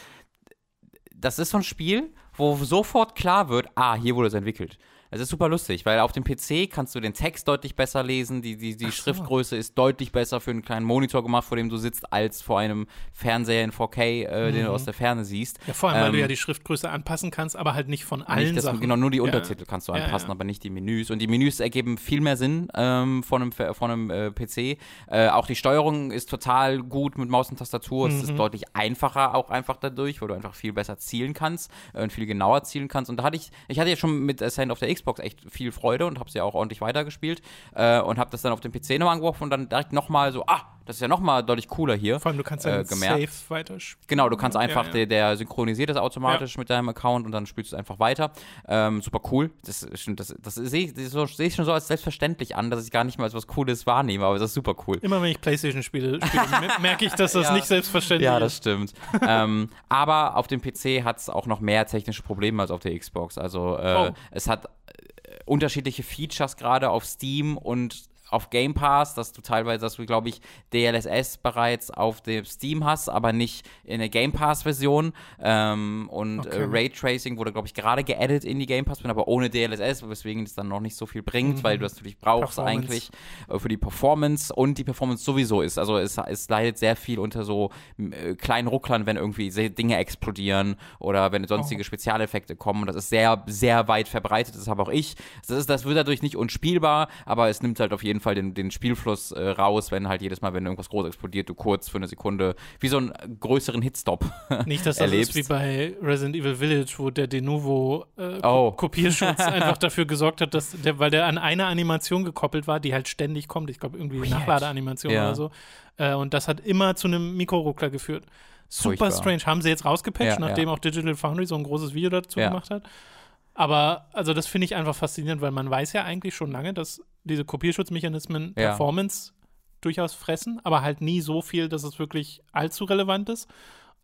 das ist so ein Spiel, wo sofort klar wird, ah, hier wurde es entwickelt. Es ist super lustig, weil auf dem PC kannst du den Text deutlich besser lesen, die, die, die Schriftgröße ist deutlich besser für einen kleinen Monitor gemacht, vor dem du sitzt, als vor einem Fernseher in 4K, äh, den du aus der Ferne siehst. Mhm. Ja, vor allem, weil du Ähm, ja die Schriftgröße anpassen kannst, aber halt nicht von allen nicht Sachen. Genau, nur die Ja. Untertitel kannst du Ja, anpassen, ja. aber nicht die Menüs. Und die Menüs ergeben viel mehr Sinn ähm, von einem, von einem äh, PC. Äh, auch die Steuerung ist total gut mit Maus und Tastatur. Es Mhm. ist deutlich einfacher, auch einfach dadurch, weil du einfach viel besser zielen kannst äh, und viel genauer zielen kannst. Und da hatte ich, ich hatte ja schon mit Ascent auf der Xbox echt viel Freude und habe sie ja auch ordentlich weitergespielt äh, und habe das dann auf dem PC nochmal angeworfen und dann direkt nochmal so, ah, Das ist ja nochmal deutlich cooler hier. Vor allem, du kannst äh, dann gemerkt. safe weiterspielen. Genau, du kannst einfach, ja. Der, der synchronisiert das automatisch mit deinem Account und dann spielst du es einfach weiter. Ähm, super cool. Das, ist das, das sehe ich, so- sehe ich schon so als selbstverständlich an, dass ich gar nicht mal als was Cooles wahrnehme, aber das ist super cool. Immer wenn ich Playstation spiele, [LAUGHS] spiele mer- merke ich, dass das Ja. nicht selbstverständlich Ja, das ist. stimmt. [LAUGHS] ähm, aber auf dem PC hat es auch noch mehr technische Probleme als auf der Xbox. Also äh, Oh. es hat äh, unterschiedliche Features gerade auf Steam und auf Game Pass, dass du teilweise, dass du, glaube ich, DLSS bereits auf dem Steam hast, aber nicht in der Game Pass-Version. Ähm, und Okay. äh, Raytracing wurde, glaube ich, gerade geaddet in die Game Pass, aber ohne DLSS, weswegen es dann noch nicht so viel bringt, weil du das natürlich brauchst eigentlich äh, für die Performance und die Performance sowieso ist. Also es, es leidet sehr viel unter so äh, kleinen Rucklern, wenn irgendwie Dinge explodieren oder wenn sonstige Spezialeffekte kommen. Das ist sehr, sehr weit verbreitet, das habe auch ich. Das, ist, das wird dadurch nicht unspielbar, aber es nimmt halt auf jeden Fall den, den Spielfluss äh, raus, wenn halt jedes Mal, wenn irgendwas groß explodiert, du kurz für eine Sekunde wie so einen größeren Hitstop [LAUGHS] Nicht, dass das erlebst. ist wie bei Resident Evil Village, wo der Denuvo äh, Oh. Ko- [LAUGHS] Kopierschutz einfach dafür gesorgt hat, dass der, weil der an eine Animation gekoppelt war, die halt ständig kommt. Ich glaube, irgendwie Weird. Nachladeanimation Ja. oder so. Äh, und das hat immer zu einem Mikroruckler geführt. Super Furchtbar. strange. Haben sie jetzt rausgepatcht, Ja, nachdem ja. auch Digital Foundry so ein großes Video dazu gemacht hat. Aber also das finde ich einfach faszinierend, weil man weiß ja eigentlich schon lange, dass diese Kopierschutzmechanismen Ja. Performance durchaus fressen, aber halt nie so viel, dass es wirklich allzu relevant ist.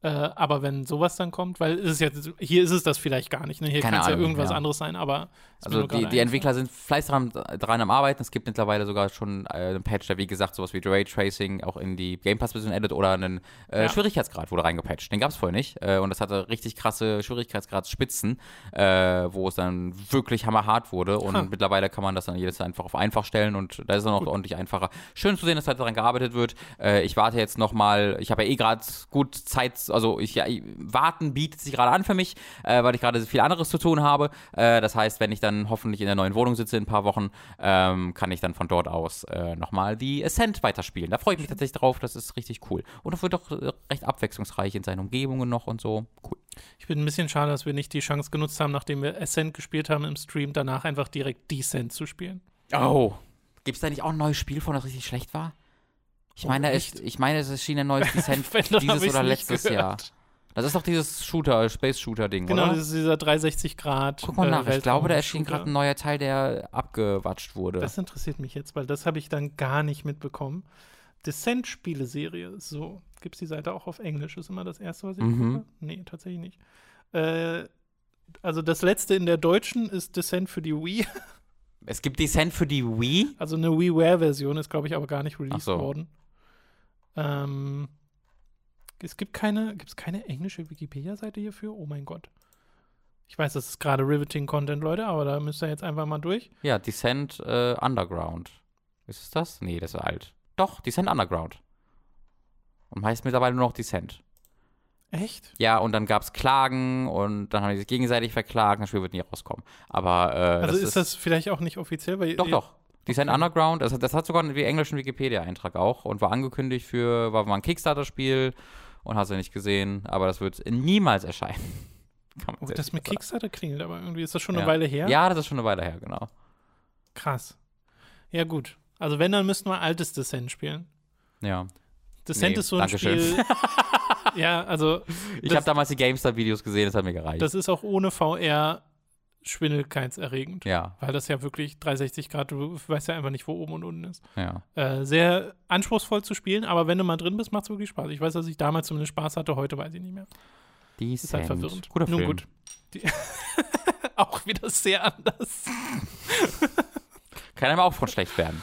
Äh, aber wenn sowas dann kommt, weil es ist jetzt, hier ist es das vielleicht gar nicht, ne? Hier kann es ja irgendwas ja. anderes sein, aber Also die, die Entwickler sind fleißig dran, dran am Arbeiten. Es gibt mittlerweile sogar schon äh, einen Patch, der wie gesagt sowas wie Raytracing auch in die Game Pass-Version edit oder einen äh, Ja. Schwierigkeitsgrad wurde reingepatcht. Den gab es vorher nicht. Äh, und das hatte richtig krasse Schwierigkeitsgradsspitzen, äh, wo es dann wirklich hammerhart wurde. Und Ha. mittlerweile kann man das dann jedes einfach auf einfach stellen und da ist es dann auch ordentlich einfacher. Schön zu sehen, dass halt daran gearbeitet wird. Äh, ich warte jetzt nochmal, ich habe ja eh gerade gut Zeit, also ich, ja, warten bietet sich gerade an für mich, äh, weil ich gerade viel anderes zu tun habe. Das heißt, wenn ich dann hoffentlich in der neuen Wohnung sitze in ein paar Wochen, ähm, kann ich dann von dort aus äh, nochmal die Ascent weiterspielen. Da freue ich mich tatsächlich drauf, das ist richtig cool. Und das wird doch äh, recht abwechslungsreich in seinen Umgebungen noch und so. Cool. Ich bin ein bisschen schade, dass wir nicht die Chance genutzt haben, nachdem wir Ascent gespielt haben im Stream, danach einfach direkt Descent zu spielen. Oh. Gibt es da nicht auch ein neues Spiel von, das richtig schlecht war? Ich Oh, meine, es, echt? ich meine, es erschien ein neues [LAUGHS] Descent dann dieses oder letztes. Jahr. Das ist doch dieses Shooter, Space-Shooter-Ding, Genau, oder? das ist dieser 360 Grad. Guck mal äh, nach, ich glaube, da erschien gerade ein neuer Teil, der abgewatscht wurde. Das interessiert mich jetzt, weil das habe ich dann gar nicht mitbekommen. Descent-Spieleserie, so. Gibt es die Seite auch auf Englisch? Ist immer das erste, was ich Mhm. gucke? Nee, tatsächlich nicht. Äh, also das letzte in der deutschen ist Descent für die Wii. [LAUGHS] es gibt Descent für die Wii. Also eine WiiWare-Version ist, glaube ich, aber gar nicht released so. worden. Ähm, es gibt keine, gibt es keine englische Wikipedia-Seite hierfür? Oh mein Gott. Ich weiß, das ist gerade Riveting-Content, Leute, aber da müsst ihr jetzt einfach mal durch. Ja, Descent äh, Underground. Ist es das? Nee, das ist alt. Doch, Descent Underground. Und heißt mittlerweile nur noch Descent. Echt? Ja, und dann gab es Klagen und dann haben die sich gegenseitig verklagt. Das Spiel wird nie rauskommen. Aber äh, Also das ist, das vielleicht auch nicht offiziell? Weil Doch, doch. Descent Okay. Underground, das, hat- das hat sogar einen englischen Wikipedia-Eintrag auch und war angekündigt für, war mal ein Kickstarter-Spiel und hast du nicht gesehen, aber das wird niemals erscheinen. [LAUGHS] Oh, das mit. Kickstarter klingelt, aber irgendwie ist das schon eine Ja. Weile her. Ja, das ist schon eine Weile her, genau. Krass. Ja, gut. Also wenn, dann müssten wir altes Descent spielen. Ja. Descent Nee, ist so ein Dankeschön. Spiel. [LAUGHS] ja, also Ich habe damals die GameStar-Videos gesehen, das hat mir gereicht. das ist auch ohne VR schwindelkeitserregend. ja, Weil das ja wirklich 360 Grad, du weißt ja einfach nicht, wo oben und unten ist. ja. Äh, sehr anspruchsvoll zu spielen, aber wenn du mal drin bist, macht es wirklich Spaß. Ich weiß, dass ich damals zumindest Spaß hatte, heute weiß ich nicht mehr. Descent. Ist halt verwirrend. Guter Nun Film. gut. Die [LAUGHS] auch wieder sehr anders. Kann einem auch von schlecht werden.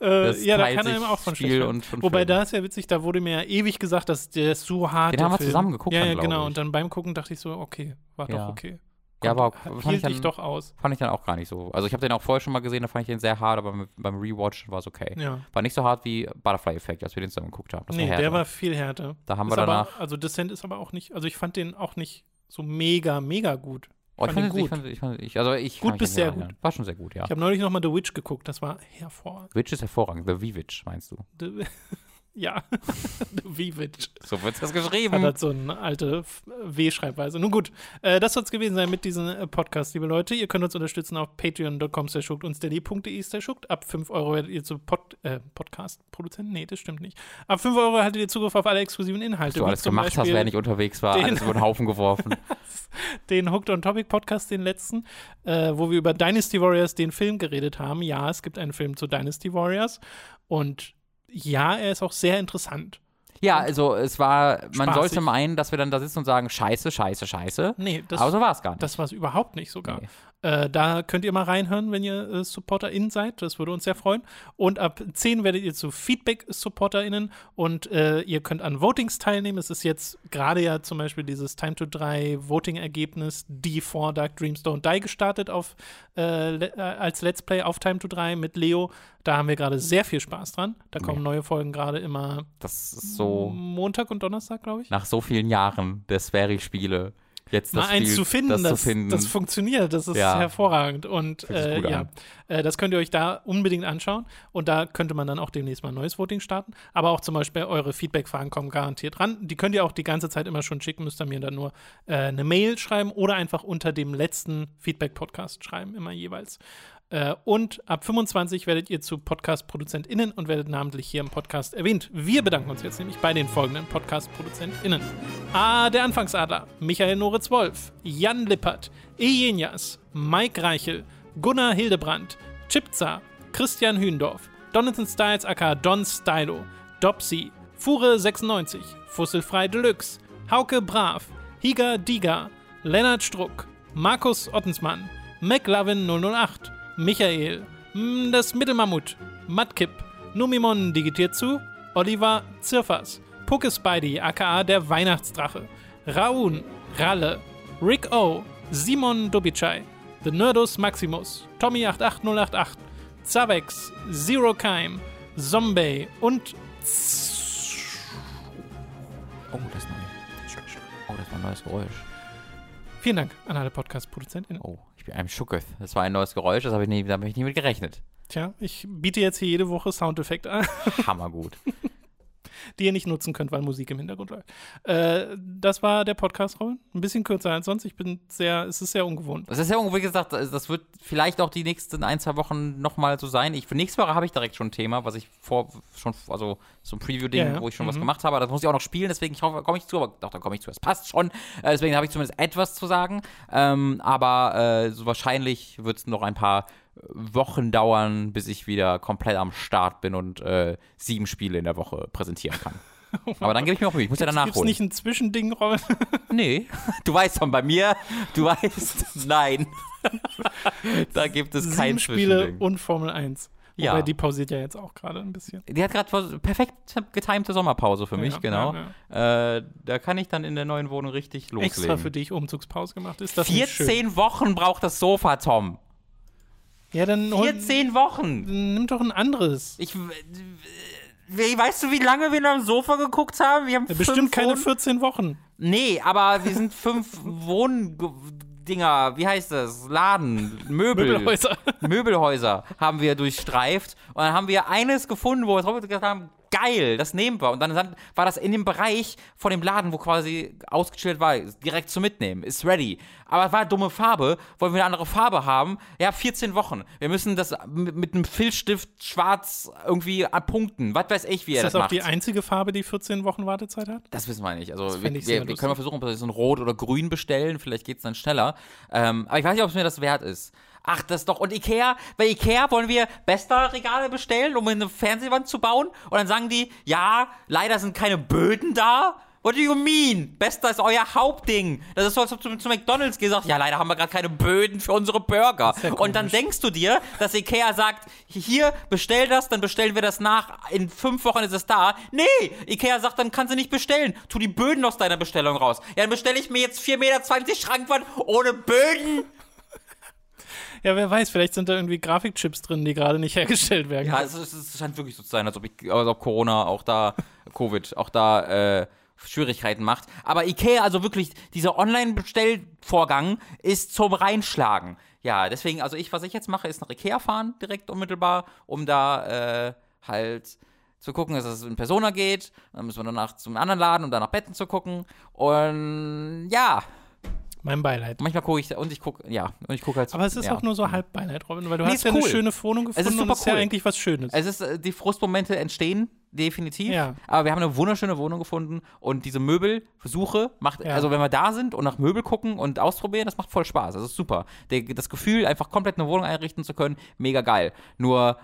Äh, ja, da kann einem auch von Spiel schlecht werden. und Wobei Film. da ist ja witzig, da wurde mir ja ewig gesagt, dass der ist so hart. Den haben wir Film. zusammen geguckt Ja, ja, genau. ich. Und dann beim Gucken dachte ich so, okay, war Ja. doch okay. Ja, aber fand ich dann- dich doch aus. Fand ich dann auch gar nicht so. Also ich habe den auch vorher schon mal gesehen, da fand ich den sehr hart, aber beim Rewatch war es okay. Ja. War nicht so hart wie Butterfly Effect, als wir den zusammen geguckt haben. Das nee, war der war viel härter. Da haben Ist wir aber, danach. also Descent ist aber auch nicht, also ich fand den auch nicht so mega, mega gut. Oh, ich fand ich, fand, ich, fand, ich, also ich Gut bis sehr erinnern. War schon sehr gut, ja. Ich habe neulich noch mal The Witch geguckt, das war hervorragend. Witch ist hervorragend. The V-Witch, meinst du? The- [LAUGHS] Ja, [LAUGHS] Vivic. So wird das Hat geschrieben. halt so eine alte W-Schreibweise. Nun gut, äh, das soll es gewesen sein mit diesem äh, Podcast, liebe Leute. Ihr könnt uns unterstützen auf patreon.com schuckt und steady.de schuckt. Ab 5 Euro werdet ihr zu Pod, äh, Podcast-Produzenten? Nee, das stimmt nicht. Ab 5 Euro haltet ihr Zugriff auf alle exklusiven Inhalte. Was du alles zum gemacht hast, Beispiel während ich unterwegs war. den- Alles über den Haufen geworfen. [LAUGHS] den Hooked on Topic Podcast, den letzten, äh, wo wir über Dynasty Warriors, den Film, geredet haben. Ja, es gibt einen Film zu Dynasty Warriors. Und ja, er ist auch sehr interessant. Ja, also es war, man Spaßig. sollte meinen, dass wir dann da sitzen und sagen, scheiße, scheiße, scheiße. Nee, das, Aber so war es gar nicht. das war es überhaupt nicht sogar. Nee. Äh, da könnt ihr mal reinhören, wenn ihr äh, SupporterInnen seid. Das würde uns sehr freuen. Und ab 10 werdet ihr zu Feedback-SupporterInnen und äh, ihr könnt an Votings teilnehmen. Es ist jetzt gerade ja zum Beispiel dieses Time to 3 Voting-Ergebnis D4 Dark Dreams Don't Die gestartet auf, äh, le äh, als Let's Play auf Time to 3 mit Leo. Da haben wir gerade sehr viel Spaß dran. Da kommen neue Folgen gerade immer Das ist so, Montag und Donnerstag, glaube ich. nach so vielen Jahren der Sphäri-Spiele, jetzt das mal eins Spiel, zu finden, das, das, zu finden. das funktioniert, das ist Ja. hervorragend. Und äh, ja, äh, das könnt ihr euch da unbedingt anschauen. Und da könnte man dann auch demnächst mal ein neues Voting starten. Aber auch zum Beispiel eure Feedback-Fragen kommen garantiert ran. Die könnt ihr auch die ganze Zeit immer schon schicken, müsst ihr mir dann nur äh, eine Mail schreiben oder einfach unter dem letzten Feedback-Podcast schreiben, immer jeweils. Äh, und ab 25 werdet ihr zu Podcast-ProduzentInnen und werdet namentlich hier im Podcast erwähnt. Wir bedanken uns jetzt nämlich bei den folgenden Podcast-ProduzentInnen. A. Der Anfangsadler, Michael Noritz-Wolf, Jan Lippert, Ejenias, Mike Reichel, Gunnar Hildebrand, Chipza, Christian Hühndorf, Donathan Styles aka Don Stylo, Dopsy, Fure96, Fusselfrei Deluxe, Hauke Brav, Higa Diga, Lennart Struck, Markus Ottensmann, McLovin 008, Michael, mm, das Mittelmammut, Matkip, Numimon digitiert zu, Oliver Zirfers, Pucke Spidey aka der Weihnachtsdrache, Raun, Ralle, Rick O, Simon Dubicai, The Nerdus Maximus, Tommy88088, Zavex, Zero Keim, Zombie und oh, das ist neu. Oh, das war ein neues Geräusch. vielen Dank an alle Podcast-ProduzentInnen. Oh, bin einem Schucketh. Das war ein neues Geräusch, das habe ich nie, da habe ich nie mit gerechnet. Tja, ich biete jetzt hier jede Woche Soundeffekte an, Hammergut. [LAUGHS] die ihr nicht nutzen könnt, weil Musik im Hintergrund läuft. Äh, das war der Podcast, Robin. Ein bisschen kürzer als sonst. Ich bin sehr, es ist sehr ungewohnt. Das ist ja, wie gesagt, das wird vielleicht auch die nächsten ein, zwei Wochen nochmal so sein. Ich, für nächste Woche habe ich direkt schon ein Thema, was ich vor, schon, also so ein Preview-Ding, Ja, ja. wo ich schon was Mhm. gemacht habe. Das muss ich auch noch spielen, deswegen ich hoffe, komme ich zu, aber doch, da komme ich zu. Es passt schon. Äh, deswegen habe ich zumindest etwas zu sagen. Ähm, aber äh, so wahrscheinlich wird es noch ein paar Wochen dauern, bis ich wieder komplett am Start bin und äh, sieben Spiele in der Woche präsentieren kann. [LAUGHS] Aber dann gebe ich mir auch Mühe. Ich muss ja danach holen. nicht ein Zwischending, Robin? [LAUGHS] Nee, du weißt schon, bei mir, du weißt, nein. [LAUGHS] da gibt es kein Sieben Spiele Zwischending. und Formel 1. Ja. Wobei die pausiert ja jetzt auch gerade ein bisschen. Die hat gerade perfekt getimte Sommerpause für mich, Ja, genau. ja, Äh, da kann ich dann in der neuen Wohnung richtig loslegen. Extra für dich Umzugspause gemacht. Ist das nicht schön? 14 Wochen braucht das Sofa, Tom. Ja, dann hol- 14 Wochen. nimm doch ein anderes. Ich, weißt du, wie lange wir am Sofa geguckt haben? Wir haben Ja, bestimmt keine Wohn 14 Wochen. Nee, aber wir sind fünf [LAUGHS] Wohndinger, wie heißt das? Laden, Möbel. Möbelhäuser. Möbelhäuser haben wir durchstreift und dann haben wir eines gefunden, wo wir gesagt haben, geil, das nehmen wir. Und dann dann war das in dem Bereich von dem Laden, wo quasi ausgestellt war, direkt zu mitnehmen, ist ready. Aber es war dumme Farbe, wollen wir eine andere Farbe haben? Ja, 14 Wochen. Wir müssen das mit, mit einem Filzstift schwarz irgendwie punkten. Was weiß ich, wie Ist er das das, auch macht. die einzige Farbe, die 14 Wochen Wartezeit hat? Das wissen wir nicht. Also wir, fänd ich sehr wir, wir können mal versuchen, ob wir so ein Rot oder Grün bestellen. Vielleicht geht es dann schneller. Ähm, aber ich weiß nicht, ob es mir das wert ist. Ach, das doch. Und Ikea, bei Ikea wollen wir Besta-Regale bestellen, um eine Fernsehwand zu bauen. Und dann sagen die, ja, leider sind keine Böden da. What do you mean? Besta ist euer Hauptding. Das ist so, als ob du zu McDonalds gesagt ja, leider haben wir gerade keine Böden für unsere Burger. ja Und dann denkst du dir, dass Ikea sagt, hier, bestell das, dann bestellen wir das nach. In fünf Wochen ist es da. Nee, Ikea sagt, dann kannst du nicht bestellen. Tu die Böden aus deiner Bestellung raus. Ja, dann bestelle ich mir jetzt 4,20 Meter Schrankwand ohne Böden. Ja, wer weiß, vielleicht sind da irgendwie Grafikchips drin, die gerade nicht [LAUGHS] hergestellt werden. Ja, es, es scheint wirklich so zu sein, als ob, ich, als ob Corona auch da, [LAUGHS] Covid, auch da äh, Schwierigkeiten macht. Aber Ikea, also wirklich, dieser Online-Bestellvorgang ist zum Reinschlagen. Ja, deswegen, also ich, was ich jetzt mache, ist nach Ikea fahren, direkt unmittelbar, um da äh, halt zu gucken, dass es in Persona geht. Dann müssen wir danach zum anderen Laden, um dann nach Betten zu gucken. Und ja, Mein Beileid. manchmal gucke ich und ich gucke, ja, und ich gucke halt. Aber es ist ja. auch nur so halb Beileid, Robin, weil du Nee, hast ist ja eine cool. schöne Wohnung ist gefunden und super das ist ja cool. eigentlich was Schönes. Es ist, äh, die Frustmomente entstehen, definitiv. Ja. Aber wir haben eine wunderschöne Wohnung gefunden und diese Möbelsuche macht, Ja. also wenn wir da sind und nach Möbel gucken und ausprobieren, das macht voll Spaß. Das ist super. Der, das Gefühl, einfach komplett eine Wohnung einrichten zu können, mega geil. Nur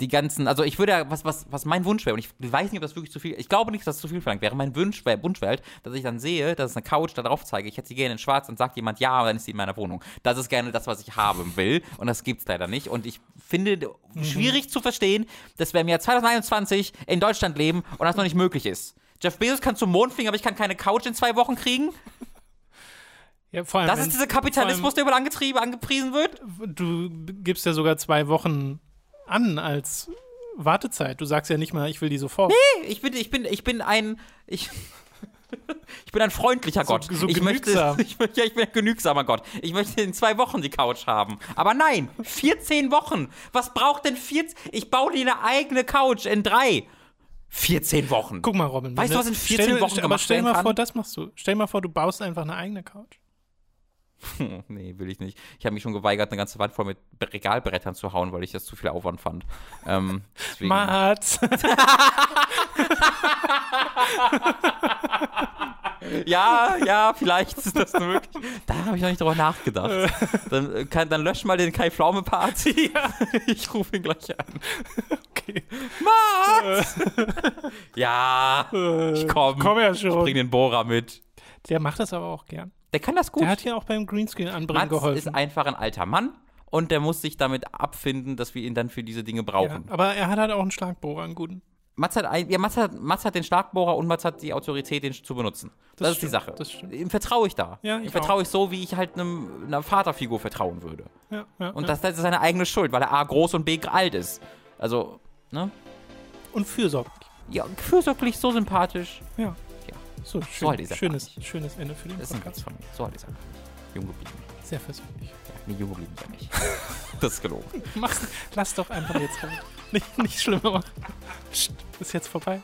die ganzen, also ich würde ja, was, was, was mein Wunsch wäre, und ich weiß nicht, ob das wirklich zu viel, ich glaube nicht, dass es zu viel verlangt wäre. Mein Wunsch wäre, Wunsch wäre halt, dass ich dann sehe, dass es eine Couch da drauf zeige, ich hätte sie gerne in schwarz und sagt jemand ja, und dann ist sie in meiner Wohnung. Das ist gerne das, was ich haben will, und das gibt's leider nicht. Und ich finde schwierig zu verstehen, dass wir im Jahr 2021 in Deutschland leben und das noch nicht möglich ist. Jeff Bezos kann zum Mond fliegen, aber ich kann keine Couch in zwei Wochen kriegen. [LAUGHS] ja, vor allem, Das ist dieser Kapitalismus, der überall angetrieben, angepriesen wird. du gibst ja sogar zwei Wochen an als Wartezeit. Du sagst ja nicht mal, ich will die sofort. Ich bin, ich bin, ich bin ein, ich, [LAUGHS] ich bin ein freundlicher Gott. so ich möchte, genügsam. [LAUGHS] ich, möchte- ja, ich bin ein genügsamer Gott. Ich möchte in zwei Wochen die Couch haben. Aber nein, 14 Wochen. Was braucht denn 14? Ich baue dir eine eigene Couch in drei. 14 Wochen. Guck mal, Robin. Weißt du, was in 14 stell, Wochen aber gemacht stell werden mal vor, das machst du. Stell mal vor, du baust einfach eine eigene Couch. [LAUGHS] Nee, will ich nicht. Ich habe mich schon geweigert, eine ganze Wand voll mit Regalbrettern zu hauen, weil ich das zu viel Aufwand fand. Ähm, Mats. [LAUGHS] Ja, ja, vielleicht ist das möglich. Da habe ich noch nicht drüber nachgedacht. Dann, äh, kann, dann lösch mal den Kai Pflaume-Part. [LAUGHS] ja, Ich rufe ihn gleich an. okay. Mats! ja, Ich komm. Komm ja bring schon. den Bohrer mit. Der macht das aber auch gern. Der kann das gut. Der hat hier auch beim Greenscreen anbringen Mats geholfen. ist einfach ein alter Mann und der muss sich damit abfinden, dass wir ihn dann für diese Dinge ja, brauchen. aber er hat halt auch einen Schlagbohrer, einen guten. Mats, hat ein, ja, Mats, hat, Mats hat den Schlagbohrer und Mats hat die Autorität, den zu benutzen. Das, Das ist die stimmt, Sache. stimmt. Ihm vertraue ich da. Ja, Ihm ich vertraue auch. ich so, wie ich halt einem, einer Vaterfigur vertrauen würde. Ja, ja, Und ja. das, das ist seine eigene Schuld, weil er A groß und B alt ist. Also, ne? Und fürsorglich. Ja, fürsorglich, so sympathisch. Ja. Ja. So, So schön, alt ist er schönes, schönes Ende für den Das ist ein Podcast. Witz von mir. So alt ist er. Jung geblieben. Sehr versöhnlich. Ja, nee, jung geblieben er nicht. [LAUGHS] Das ist gelogen. Mach's, lass doch einfach jetzt rein. Nicht, nicht schlimmer machen. Psst, ist jetzt vorbei.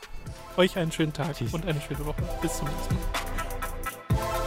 Euch einen schönen Tag Tschüss. und eine schöne Woche. Bis zum nächsten Mal.